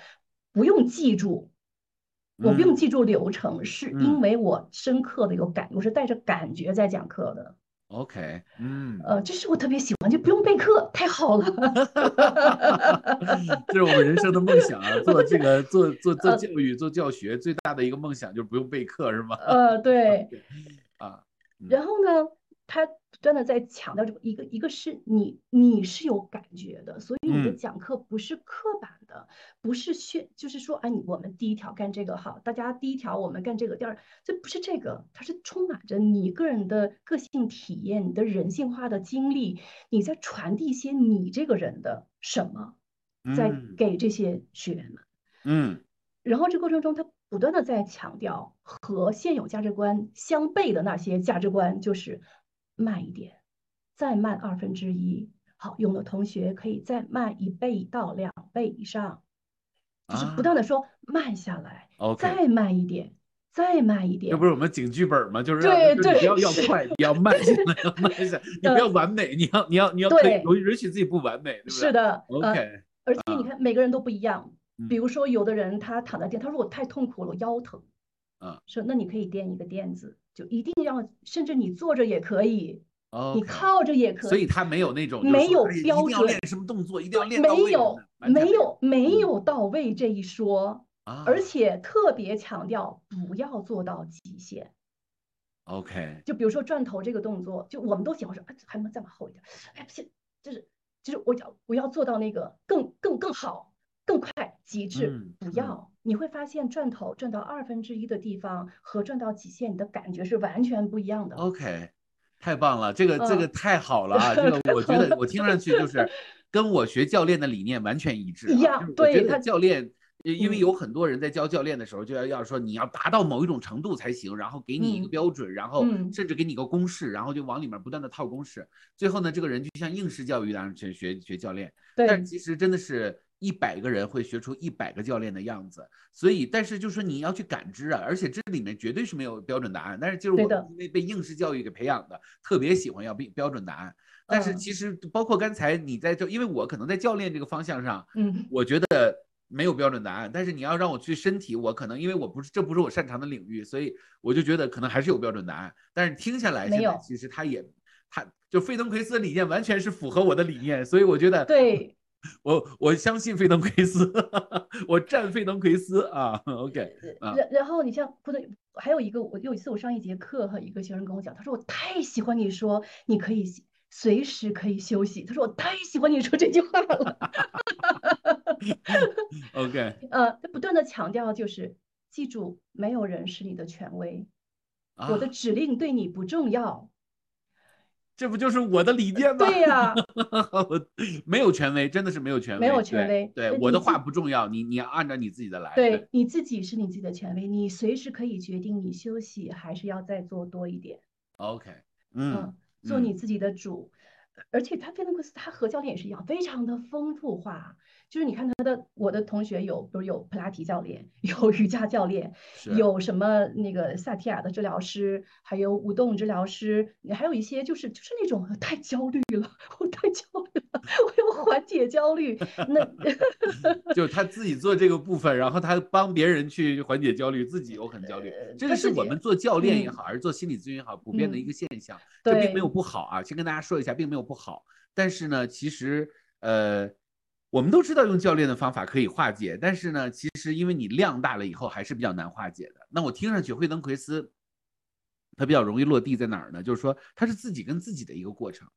不用记住。我不用嗯记住流程，是嗯因为我深刻的有感，我是带着感觉在讲课的。，OK，嗯，呃，这是我特别喜欢，就不用备课，太好了。<laughs> 这是我们人生的梦想啊！做这个做做做呃教育做教学最大的一个梦想就是不用备课是吗？呃，对。啊，嗯然后呢，他不断的在强调这个一个一个是你你是有感觉的，所以你的嗯。讲课不是刻板的，不是宣，就是说，哎，你我们第一条干这个好，大家第一条我们干这个，第二这不是这个，它是充满着你个人的个性体验，你的人性化的经历，你在传递一些你这个人的什么，在嗯。给这些学员们。嗯。然后这过程中，他不断的在强调和现有价值观相悖的那些价值观，就是慢一点，再慢二分之一。好，有的同学可以再慢一倍到两倍以上，就是不断的说慢下来，再慢一点，再慢一点。这不是我们警剧本吗？就是对对你要要快，你要慢下来，要慢下来，你不要完美，你要你要你要可以对允允许自己不完美，对不对？是的，呃，，OK，而且你看每个人都不一样。比嗯如说，有的人他躺在垫，他说我太痛苦了，我腰疼。啊，说那你可以垫一个垫子，就一定要，甚至你坐着也可以，你 OK，靠着也可以。所以他没有那种没有标准练什么动作，一定要练到位没有没有没嗯有到位这一说，啊，而且特别强调不要做到极限。OK，就比如说转头这个动作，就我们都喜欢说，哎，还能再往后一点，哎，不行，就是就是我要我要做到那个更更更好、更快、极致，不要。你会发现转头转到二分之一的地方和转到极限，你的感觉是完全不一样的。OK，太棒了，这个这个嗯太好了啊！<laughs> 这个我觉得我听上去就是跟我学教练的理念完全一致、啊。一样对他教练，因因为嗯有很多人在教教练的时候就要要说你要达到某一种程度才行，然后给你一个嗯标准，然后嗯甚至给你一个公式，然后就往里面不断的套公式，最后呢，这个人就像应试教育一样去学学教练。但其实真的是一百个人会学出一百个教练的样子，所以但是就是说你要去感知啊，而且这里面绝对是没有标准答案。但是就是我们因为被应试教育给培养的，特别喜欢要标标准答案。但是其实包括刚才你在这，因为我可能在教练这个方向上，嗯，我觉得没有标准答案。但是你要让我去身体，我可能因为我不是这不是我擅长的领域，所以我就觉得可能还是有标准答案。但是听下来，现在，其实他也他就费登奎斯的理念完全是符合我的理念，所以我觉得对。我我相信费登奎斯，<laughs> 我站费登奎斯啊。OK，然然后你像不对还有一个，我有一次我上一节课和一个学生跟我讲，他说我太喜欢你说你可以随时可以休息，他说我太喜欢你说这句话了。<laughs> OK，呃，他不断的强调就是记住，没有人是你的权威，我的指令对你不重要。这不就是我的理念吗？对呀，<laughs> 没有权威，真的是没有权威。没有权威，对我的话不重要，你你要按照你自己的来。对，你自己是你自己的权威，你随时可以决定你休息还是要再做多一点。OK，嗯，做你自己的主，而且他菲利克斯他和教练也是一样，非常的丰富化。就是你看他的，我的同学有，比如有普拉提教练，<laughs> 有瑜伽教练，有什么那个萨提亚的治疗师，还有舞动治疗师，还有一些就是就是那种太焦虑了，<laughs> 我太焦虑了，<laughs> 我要缓解焦虑。那就他自己做这个部分，然后他帮别人去缓解焦虑，自己又很焦虑。这个是我们做教练也好，还是做心理咨询也好，普遍的一个现象。这并没有不好啊，先跟大家说一下，并没有不好。但是呢，其实呃。我们都知道用教练的方法可以化解，但是呢，其实因为你量大了以后还是比较难化解的。那我听上去惠登奎斯，他比较容易落地在哪儿呢？就是说他是自己跟自己的一个过程。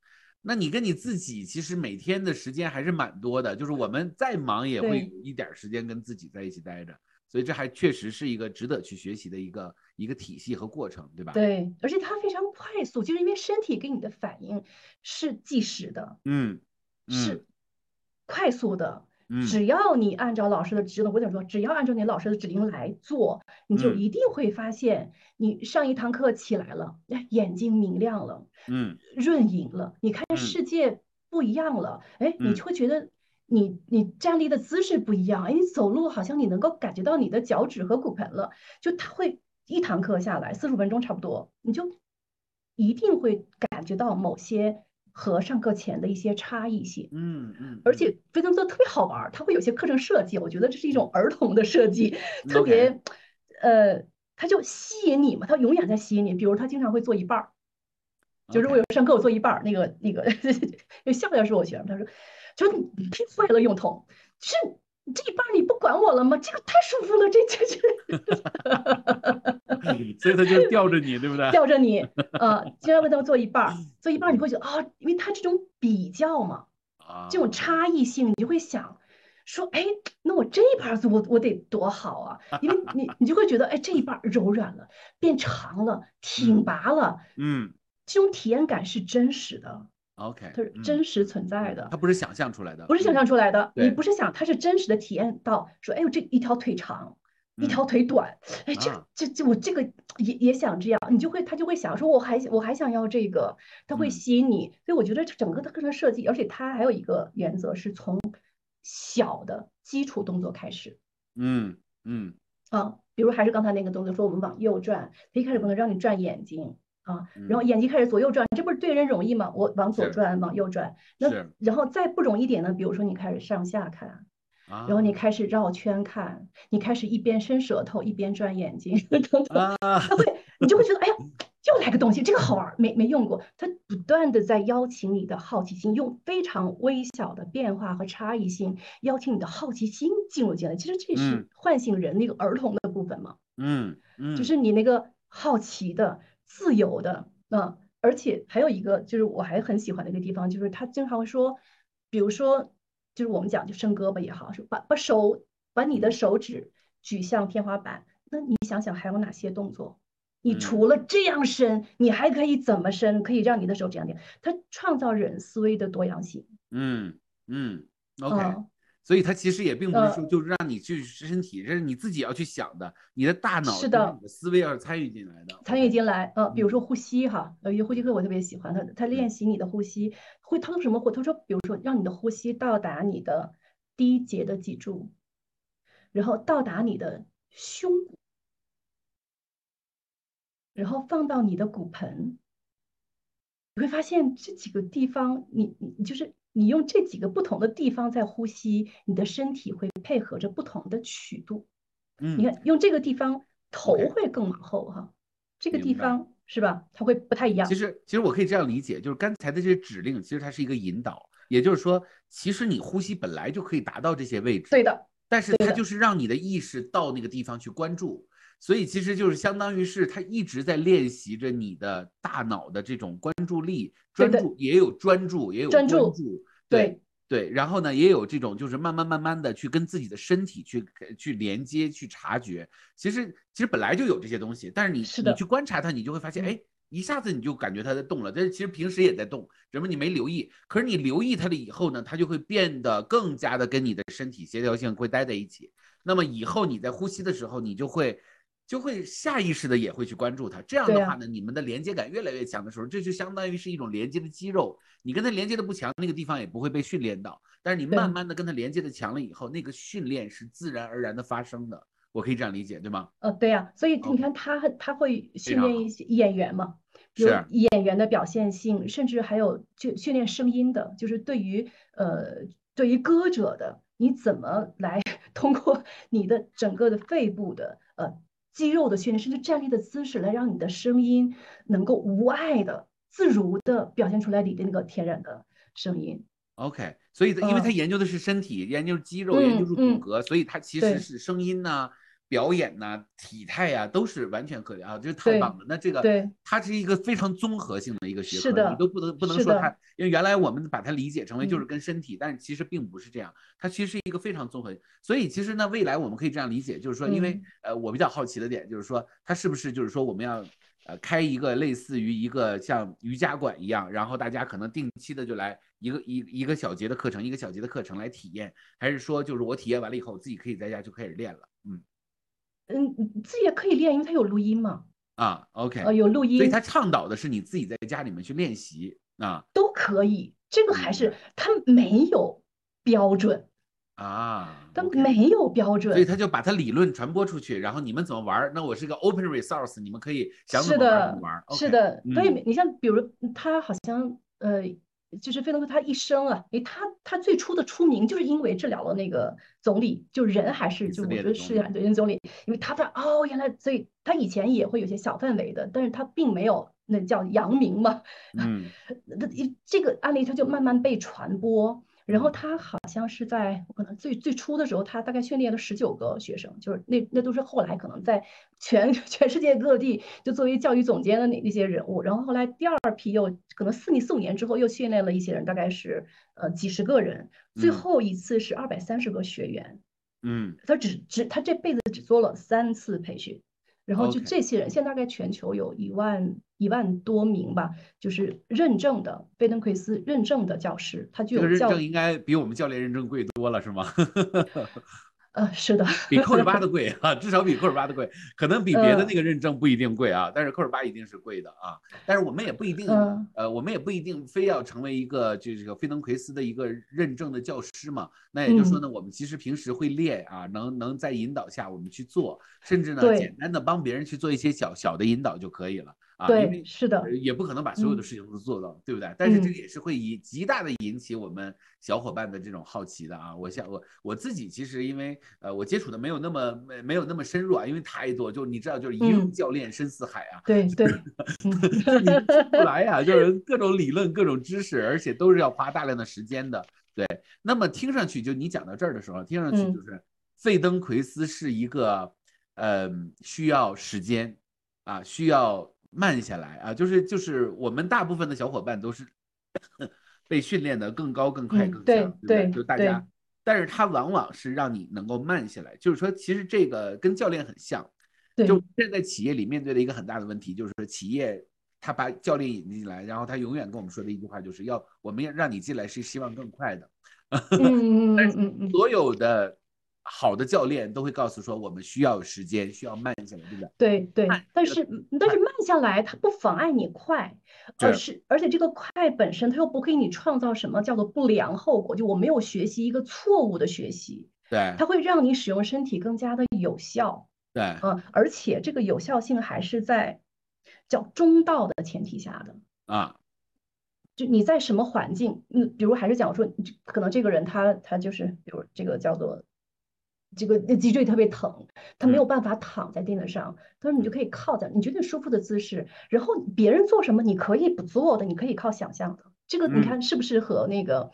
那你跟你自己其实每天的时间还是蛮多的，就是我们再忙也会有一点时间跟自己在一起待着，所以这还确实是一个值得去学习的一个一个体系和过程，对吧？对，而且它非常快速，就是因为身体给你的反应是计时的，嗯，是。快速的，只要你按照老师的指令，我怎么说？只要按照你老师的指令来做，你就一定会发现，你上一堂课起来了，哎，眼睛明亮了，嗯，润盈了，你看世界不一样了，哎，你就会觉得你你站立的姿势不一样，哎，你走路好像你能够感觉到你的脚趾和骨盆了，就他会一堂课下来四十五分钟差不多，你就一定会感觉到某些。和上课前的一些差异性，嗯嗯，而且非常做特别好玩，它会有些课程设计，我觉得这是一种儿童的设计，<laughs> 特别，呃，他就吸引你嘛，他永远在吸引你。比如他经常会做一半儿，就是我有上课我做一半儿，那个那个，因为下边是我学生，他说，就你太坏了，用头是。这一半你不管我了吗？这个太舒服了，这这这，<laughs> 所以他就吊着你，对不对？吊着你，呃，经常为他们做一半，做一半你会觉得啊，因为他这种比较嘛，啊，这种差异性，你就会想说，哎，那我这一半做我我得多好啊，因为你你就会觉得，哎，这一半柔软了，变长了，挺拔了，嗯，这种体验感是真实的。OK，它是真实存在的，它不是想象出来的，不是想象出来的。你不是想，它是真实的体验到，说，哎呦，这一条腿长，一条腿短，哎，这这这我这个也也想这样，你就会他就会想说，我还我还想要这个，他会吸引你。所以我觉得整个的课程设计，而且它还有一个原则是从小的基础动作开始。嗯嗯。啊，比如还是刚才那个动作，说我们往右转，他一开始不能让你转眼睛。啊，然后眼睛开始左右转，这不是对人容易吗？我往左转，往右转。那然后再不容易点呢？比如说你开始上下看，然后你开始绕圈看，你开始一边伸舌头一边转眼睛，等等。他会，你就会觉得，哎呀，又来个东西，这个好玩，没没用过。他不断的在邀请你的好奇心，用非常微小的变化和差异性，邀请你的好奇心进入进来。其实这是唤醒人那个儿童的部分嘛。嗯嗯，就是你那个好奇的。自由的，那而且还有一个就是我还很喜欢的一个地方，就是他经常会说，比如说，就是我们讲就伸胳膊也好，是把把手把你的手指举向天花板，那你想想还有哪些动作？你除了这样伸，你还可以怎么伸？可以让你的手这样点？他创造人思维的多样性。嗯嗯，OK。所以它其实也并不是说就是让你去身体，这是你自己要去想的，你的大脑是的，你的思维要参与进来的，参与进来。呃，比如说呼吸哈，有些呼吸课我特别喜欢，他他练习你的呼吸，会他说什么？他说，比如说让你的呼吸到达你的低节的脊柱，然后到达你的胸骨，然后放到你的骨盆。你会发现这几个地方，你你就是你用这几个不同的地方在呼吸，你的身体会配合着不同的曲度。嗯，你看，用这个地方头会更往后哈，这个地方是吧？它会不太一样其。实，其实我可以这样理解，就是刚才的这些指令，其实它是一个引导，也就是说，其实你呼吸本来就可以达到这些位置，对的，但是它就是让你的意识到那个地方去关注，所以其实就是相当于是他一直在练习着你的大脑的这种关注力，专注也有专注，也有专注注，对对，然后呢，也有这种就是慢慢慢慢的去跟自己的身体去去连接、去察觉。其实其实本来就有这些东西，但是你是你去观察它，你就会发现，嗯哎，一下子你就感觉它在动了。但是其实平时也在动，只不过你没留意。可是你留意它了以后呢，它就会变得更加的跟你的身体协调性会待在一起。那么以后你在呼吸的时候，你就会就会下意识的也会去关注它。这样的话呢，你们的连接感越来越强的时候，这就相当于是一种连接的肌肉。你跟它连接的不强，那个地方也不会被训练到。但是你慢慢的跟它连接的强了以后，那个训练是自然而然的发生的。我可以这样理解，对吗？呃，对呀、所以你看他他会训练一些演员嘛，有是演员的表现性，甚至还有就训练声音的，就是对于呃对于歌者的，你怎么来 <laughs> 通过你的整个的肺部的呃肌肉的训练，甚至站立的姿势，来让你的声音能够无碍的、自如的表现出来你的那个天然的声音。OK，所以因为他嗯研究的是身体，研究肌肉，研究是骨嗯。嗯骼，所以他其实是声音呐、表演呐、体态呀、都是完全可以啊，这太对棒了。那这个对它是一个非常综合性的一个学科，是的你都不能不能说它，因为原来我们把它理解成为就是嗯跟身体，但是其实并不是这样，它其实是一个非常综合。所以其实呢，未来我们可以这样理解，就是说，因为嗯呃，我比较好奇的点就是说，它是不是就是说我们要呃开一个类似于一个像瑜伽馆一样，然后大家可能定期的就来一个一一个小节的课程，一个小节的课程来体验，还是说就是我体验完了以后，自己可以在家就开始练了？嗯自己也可以练，因为它有录音嘛，啊，OK，呃，有录音。所以他倡导的是你自己在家里面去练习啊都可以，这个还是白它没有标准，啊，他没有标准。所以他就把他理论传播出去，然后你们怎么玩儿？那我是个 open resource，你们可以想怎是么玩儿怎玩。是的，所以嗯你像比如他好像呃，就是费登克他一生啊，诶，他他最初的出名就是因为治疗了那个总理，就人还是就我觉得是对人总理，因为他的哦原来所以他以前也会有些小范围的，但是他并没有那叫扬名嘛，嗯。<laughs> 那这个案例他就慢慢被传播，然后嗯。他好像是在可能最最初的时候，他大概训练了十九个学生，就是那那都是后来可能在全 <laughs> 全世界各地就作为教育总监的那那些人物，然后后来第二批又可能四年四五年之后又训练了一些人，大概是呃几十个人，最嗯。后一次是二百三十个学员，嗯。他只只他这辈子只做了三次培训，然后就这些人，现在大概全球有一万一万多名吧，就是认证的贝登奎斯认证的教师，他就这个有教认证应该比我们教练认证贵多了，是吗？<laughs> 呃是的，比扣尔巴的 <laughs> 贵啊，至少比扣尔巴的贵，可能比别的呃那个认证不一定贵啊，但是扣尔巴一定是贵的啊。但是我们也不一定，嗯呃，我们也不一定非要成为一个就这个菲登奎斯的一个认证的教师嘛。那也就是说嗯呢，我们其实平时会练啊，能能在引导下我们去做，甚至呢简单的帮别人去做一些小小的引导就可以了啊。因对为是的呃，也不可能把所有的嗯事情都做到，对不对？但是这嗯个也是会以极大的引起我们小伙伴的这种好奇的啊。我想我我自己其实因为呃我接触的没有那么没没有那么深入啊，因为太多，就你知道，就是一入嗯教练深似海啊，对对，就是 <laughs> 你不来呀、就是各种理论、各种知识，而且都是要花大量的时间的。对，那么听上去就你讲到这儿的时候，听上去嗯就是费登奎斯是一个呃需要时间啊，需要慢下来啊，就是就是我们大部分的小伙伴都是 <laughs> 被训练的更高、更快、更强，对对？对对就大家，但是它往往是让你能够慢下来，就是说，其实这个跟教练很像。对就现在企业里面对的一个很大的问题，就是说企业他把教练引进来，然后他永远跟我们说的一句话就是要我们要让你进来是希望更快的，<laughs> 嗯嗯嗯，所有的好的教练都会告诉说，我们需要时间，需要慢下来，对不对？对对，但是但是慢下来，它不妨碍你快，而是是而且这个快本身它又不给你创造什么叫做不良后果，就我没有学习一个错误的学习，对它会让你使用身体更加的有效，对，嗯，而且这个有效性还是在叫中道的前提下的。啊，就你在什么环境，嗯，比如还是讲说，可能这个人他他就是，比如这个叫做这个脊椎特别疼，他没有办法躺在垫子上，他说你就可以靠在你觉得舒服的姿势，然后别人做什么你可以不做的，你可以靠想象的，这个你嗯。看是不是和那个？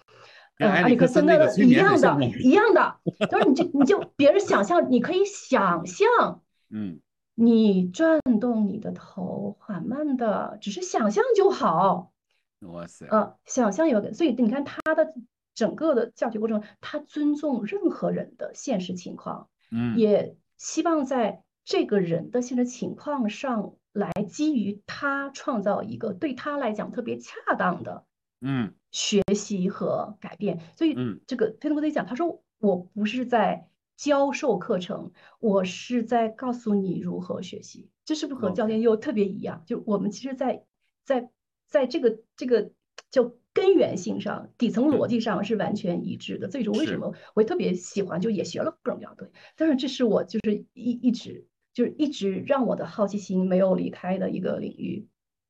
嗯，埃里克森的那个一样的一样的，他说你就你就别人想象，你可以想象 <laughs> 嗯。你转动你的头，缓慢的，只是想象就好。哇塞，呃，想象有个，所以你看他的整个的教学过程，他尊重任何人的现实情况，嗯也希望在这个人的现实情况上来基于他创造一个对他来讲特别恰当的嗯学习和改变。所以嗯这个菲德格讲，他说我不是在教授课程，我是在告诉你如何学习。这是不是和教练又特别一样？就我们其实在，在在这个这个就根源性上、底层逻辑上是完全一致的。所以说，为什么我特别喜欢，就也学了各种各样的东西。但是这是我就是一一直就是一直让我的好奇心没有离开的一个领域。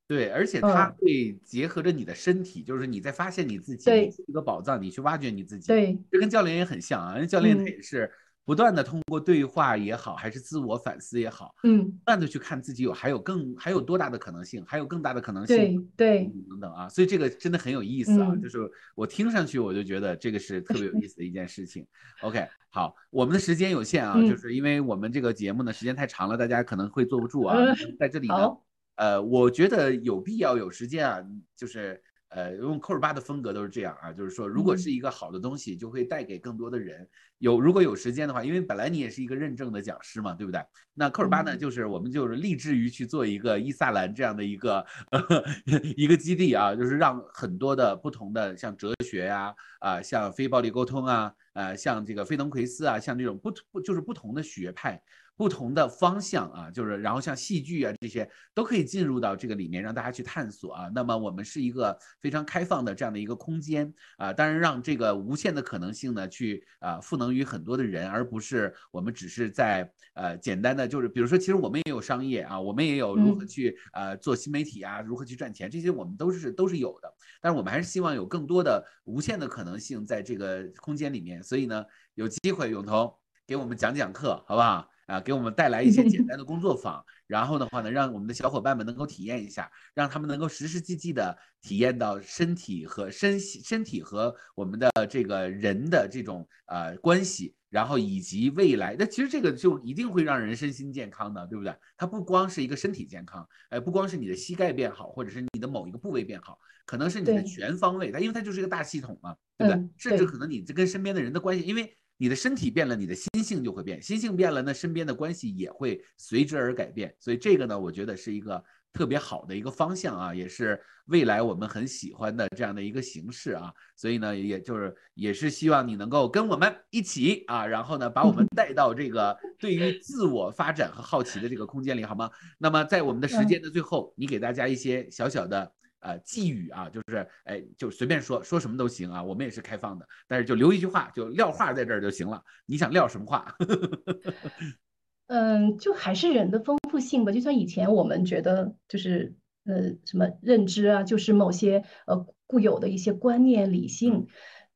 对，而且它嗯会结合着你的身体，就是你在发现你自己，对一个宝藏，你去挖掘你自己。对，这跟教练也很像啊，人教练他嗯也是不断的通过对话也好，还是自我反思也好，嗯，不断的去看自己有还有更还有多大的可能性，还有更大的可能性。对对，等等等啊，所以这个真的很有意思啊，嗯就是我听上去我就觉得这个是特别有 <laughs> 意思的一件事情。OK，好，我们的时间有限啊，就嗯是因为我们这个节目呢时间太长了，大家可能会坐不住啊。嗯在这里呢，呃，我觉得有必要有时间啊，就是呃，用扣尔巴的风格都是这样啊，就是说，如果嗯是一个好的东西，就会带给更多的人。有如果有时间的话，因为本来你也是一个认证的讲师嘛，对不对？那扣尔巴呢，嗯就是我们就是立志于去做一个伊萨兰这样的一个、呃、<laughs> 一个基地啊，就是让很多的不同的像哲学呀啊、像非暴力沟通啊，呃，像这个菲登奎斯啊，像这种不不就是不同的学派。不同的方向啊，就是然后像戏剧啊这些都可以进入到这个里面，让大家去探索啊。那么我们是一个非常开放的这样的一个空间啊，当然让这个无限的可能性呢去啊赋能于很多的人，而不是我们只是在呃简单的就是比如说，其实我们也有商业啊，我们也有如何嗯去呃做新媒体啊，如何去赚钱，这些我们都是都是有的。但是我们还是希望有更多的无限的可能性在这个空间里面，所以呢，有机会永彤给我们讲讲课，好不好？啊，给我们带来一些简单的工作坊，然后的话呢，让我们的小伙伴们能够体验一下，让他们能够实实际际的体验到身体和身身体和我们的这个人的这种呃关系，然后以及未来，那其实这个就一定会让人身心健康的，对不对？它不光是一个身体健康，哎，不光是你的膝盖变好，或者是你的某一个部位变好，可能是你的全方位，它因为它就是一个大系统嘛，对不对？嗯甚至可能你这跟身边的人的关系，因为你的身体变了，你的心性就会变，心性变了，那身边的关系也会随之而改变。所以这个呢，我觉得是一个特别好的一个方向啊，也是未来我们很喜欢的这样的一个形式啊。所以呢，也就是也是希望你能够跟我们一起啊，然后呢，把我们 <laughs> 带到这个对于自我发展和好奇的这个空间里，好吗？那么在我们的时间的最后，你给大家一些小小的。呃，寄语啊，就是哎，就随便说说什么都行啊，我们也是开放的，但是就留一句话，就撂话在这儿就行了。你想撂什么话？<laughs> 嗯，就还是人的丰富性吧。就像以前我们觉得就是呃什么认知啊，就是某些呃固有的一些观念理性。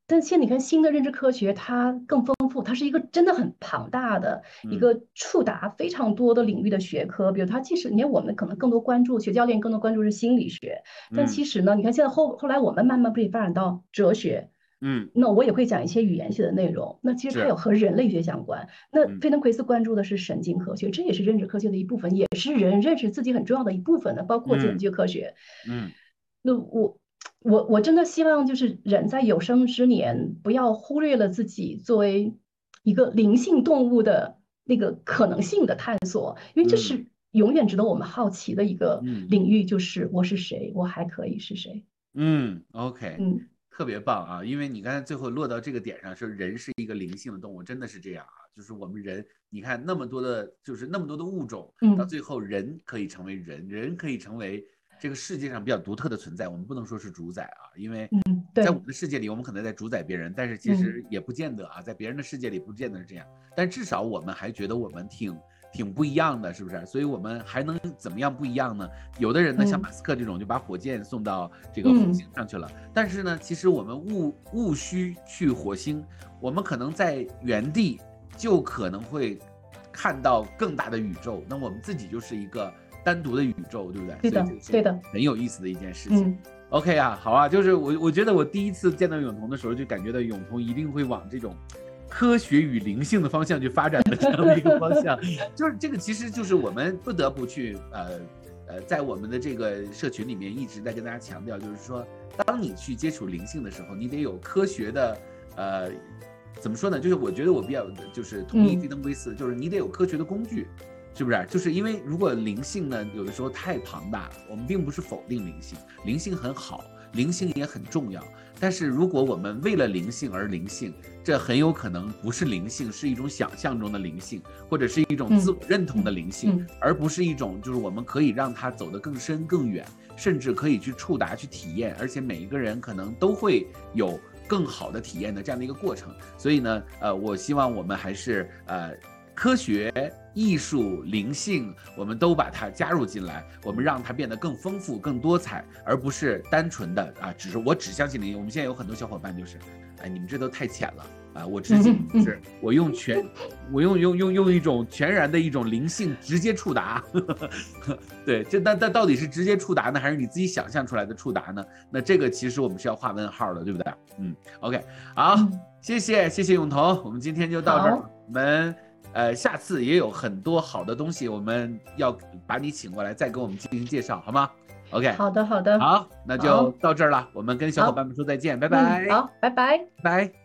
但现在你看新的认知科学，它更丰富，它是一个真的很庞大的一嗯个触达非常多的领域的学科。比如它即使你看我们可能更多关注学教练更多关注是心理学，但嗯其实呢，你看现在后后来我们慢慢可以发展到哲学。嗯那我也会讲一些语言学的内容，那其实它有和人类学相关。那嗯费登奎斯关注的是神经科学，这也是认知科学的一部分，也是人认识自己很重要的一部分的，包括简嗯介科学。嗯那我我我真的希望就是人在有生之年不要忽略了自己作为一个灵性动物的那个可能性的探索，因为这嗯是永远值得我们好奇的一个嗯领域，就是我是谁，我还可以是谁。嗯，OK，嗯。特别棒啊！因为你刚才最后落到这个点上，说人是一个灵性的动物，真的是这样啊。就是我们人，你看那么多的，就是那么多的物种，到嗯最后人可以成为人，人可以成为这个世界上比较独特的存在。我们不能说是主宰啊，因为在我们的世界里，我们可能在主宰别人，但是其实也不见得啊，在别人的世界里不见得是这样。但至少我们还觉得我们挺挺不一样的，是不是？所以我们还能怎么样不一样呢？有的人呢，像嗯马斯克这种，就把火箭送到这个火嗯星上去了。但是呢，其实我们务务须去火星，我们可能在原地就可能会看到更大的宇宙。那我们自己就是一个单独的宇宙，对不对？对的对的很有意思的一件事情。嗯 OK 啊，好啊，就是我我觉得我第一次见到永彤的时候，就感觉到永彤一定会往这种科学与灵性的方向去发展的这样的一个方向，<laughs> 就是这个其实就是我们不得不去呃呃，在我们的这个社群里面一直在跟大家强调，就是说，当你去接触灵性的时候，你得有科学的呃。怎么说呢？就是我觉得我比较就是同意嗯飞登龟斯，就是你得有科学的工具，是不是？就是因为如果灵性呢，有的时候太庞大了，我们并不是否定灵性，灵性很好，灵性也很重要。但是如果我们为了灵性而灵性，这很有可能不是灵性，是一种想象中的灵性，或者是一种嗯自我认同的灵性，嗯而不是一种就是我们可以让它走得更深更远，甚至可以去触达、去体验，而且每一个人可能都会有更好的体验的这样的一个过程。所以呢，呃，我希望我们还是呃。科学、艺术、灵性，我们都把它加入进来，我们让它变得更丰富、更多彩，而不是单纯的啊，只是我只相信灵。我们现在有很多小伙伴就是，哎，你们这都太浅了啊！我只信嗯是，<laughs> 我用全，我用用用用一种全然的一种灵性直接触达。<laughs> 对，这但但到底是直接触达呢，还是你自己想象出来的触达呢？那这个其实我们是要画问号的，对不对？嗯，OK，好，嗯谢谢谢谢永彤，我们今天就到这儿，我们。呃，下次也有很多好的东西，我们要把你请过来，再给我们进行介绍，好吗？OK，好的好的，好，那就到这儿了，我们跟小伙伴们说再见，拜嗯拜，好，拜拜。拜。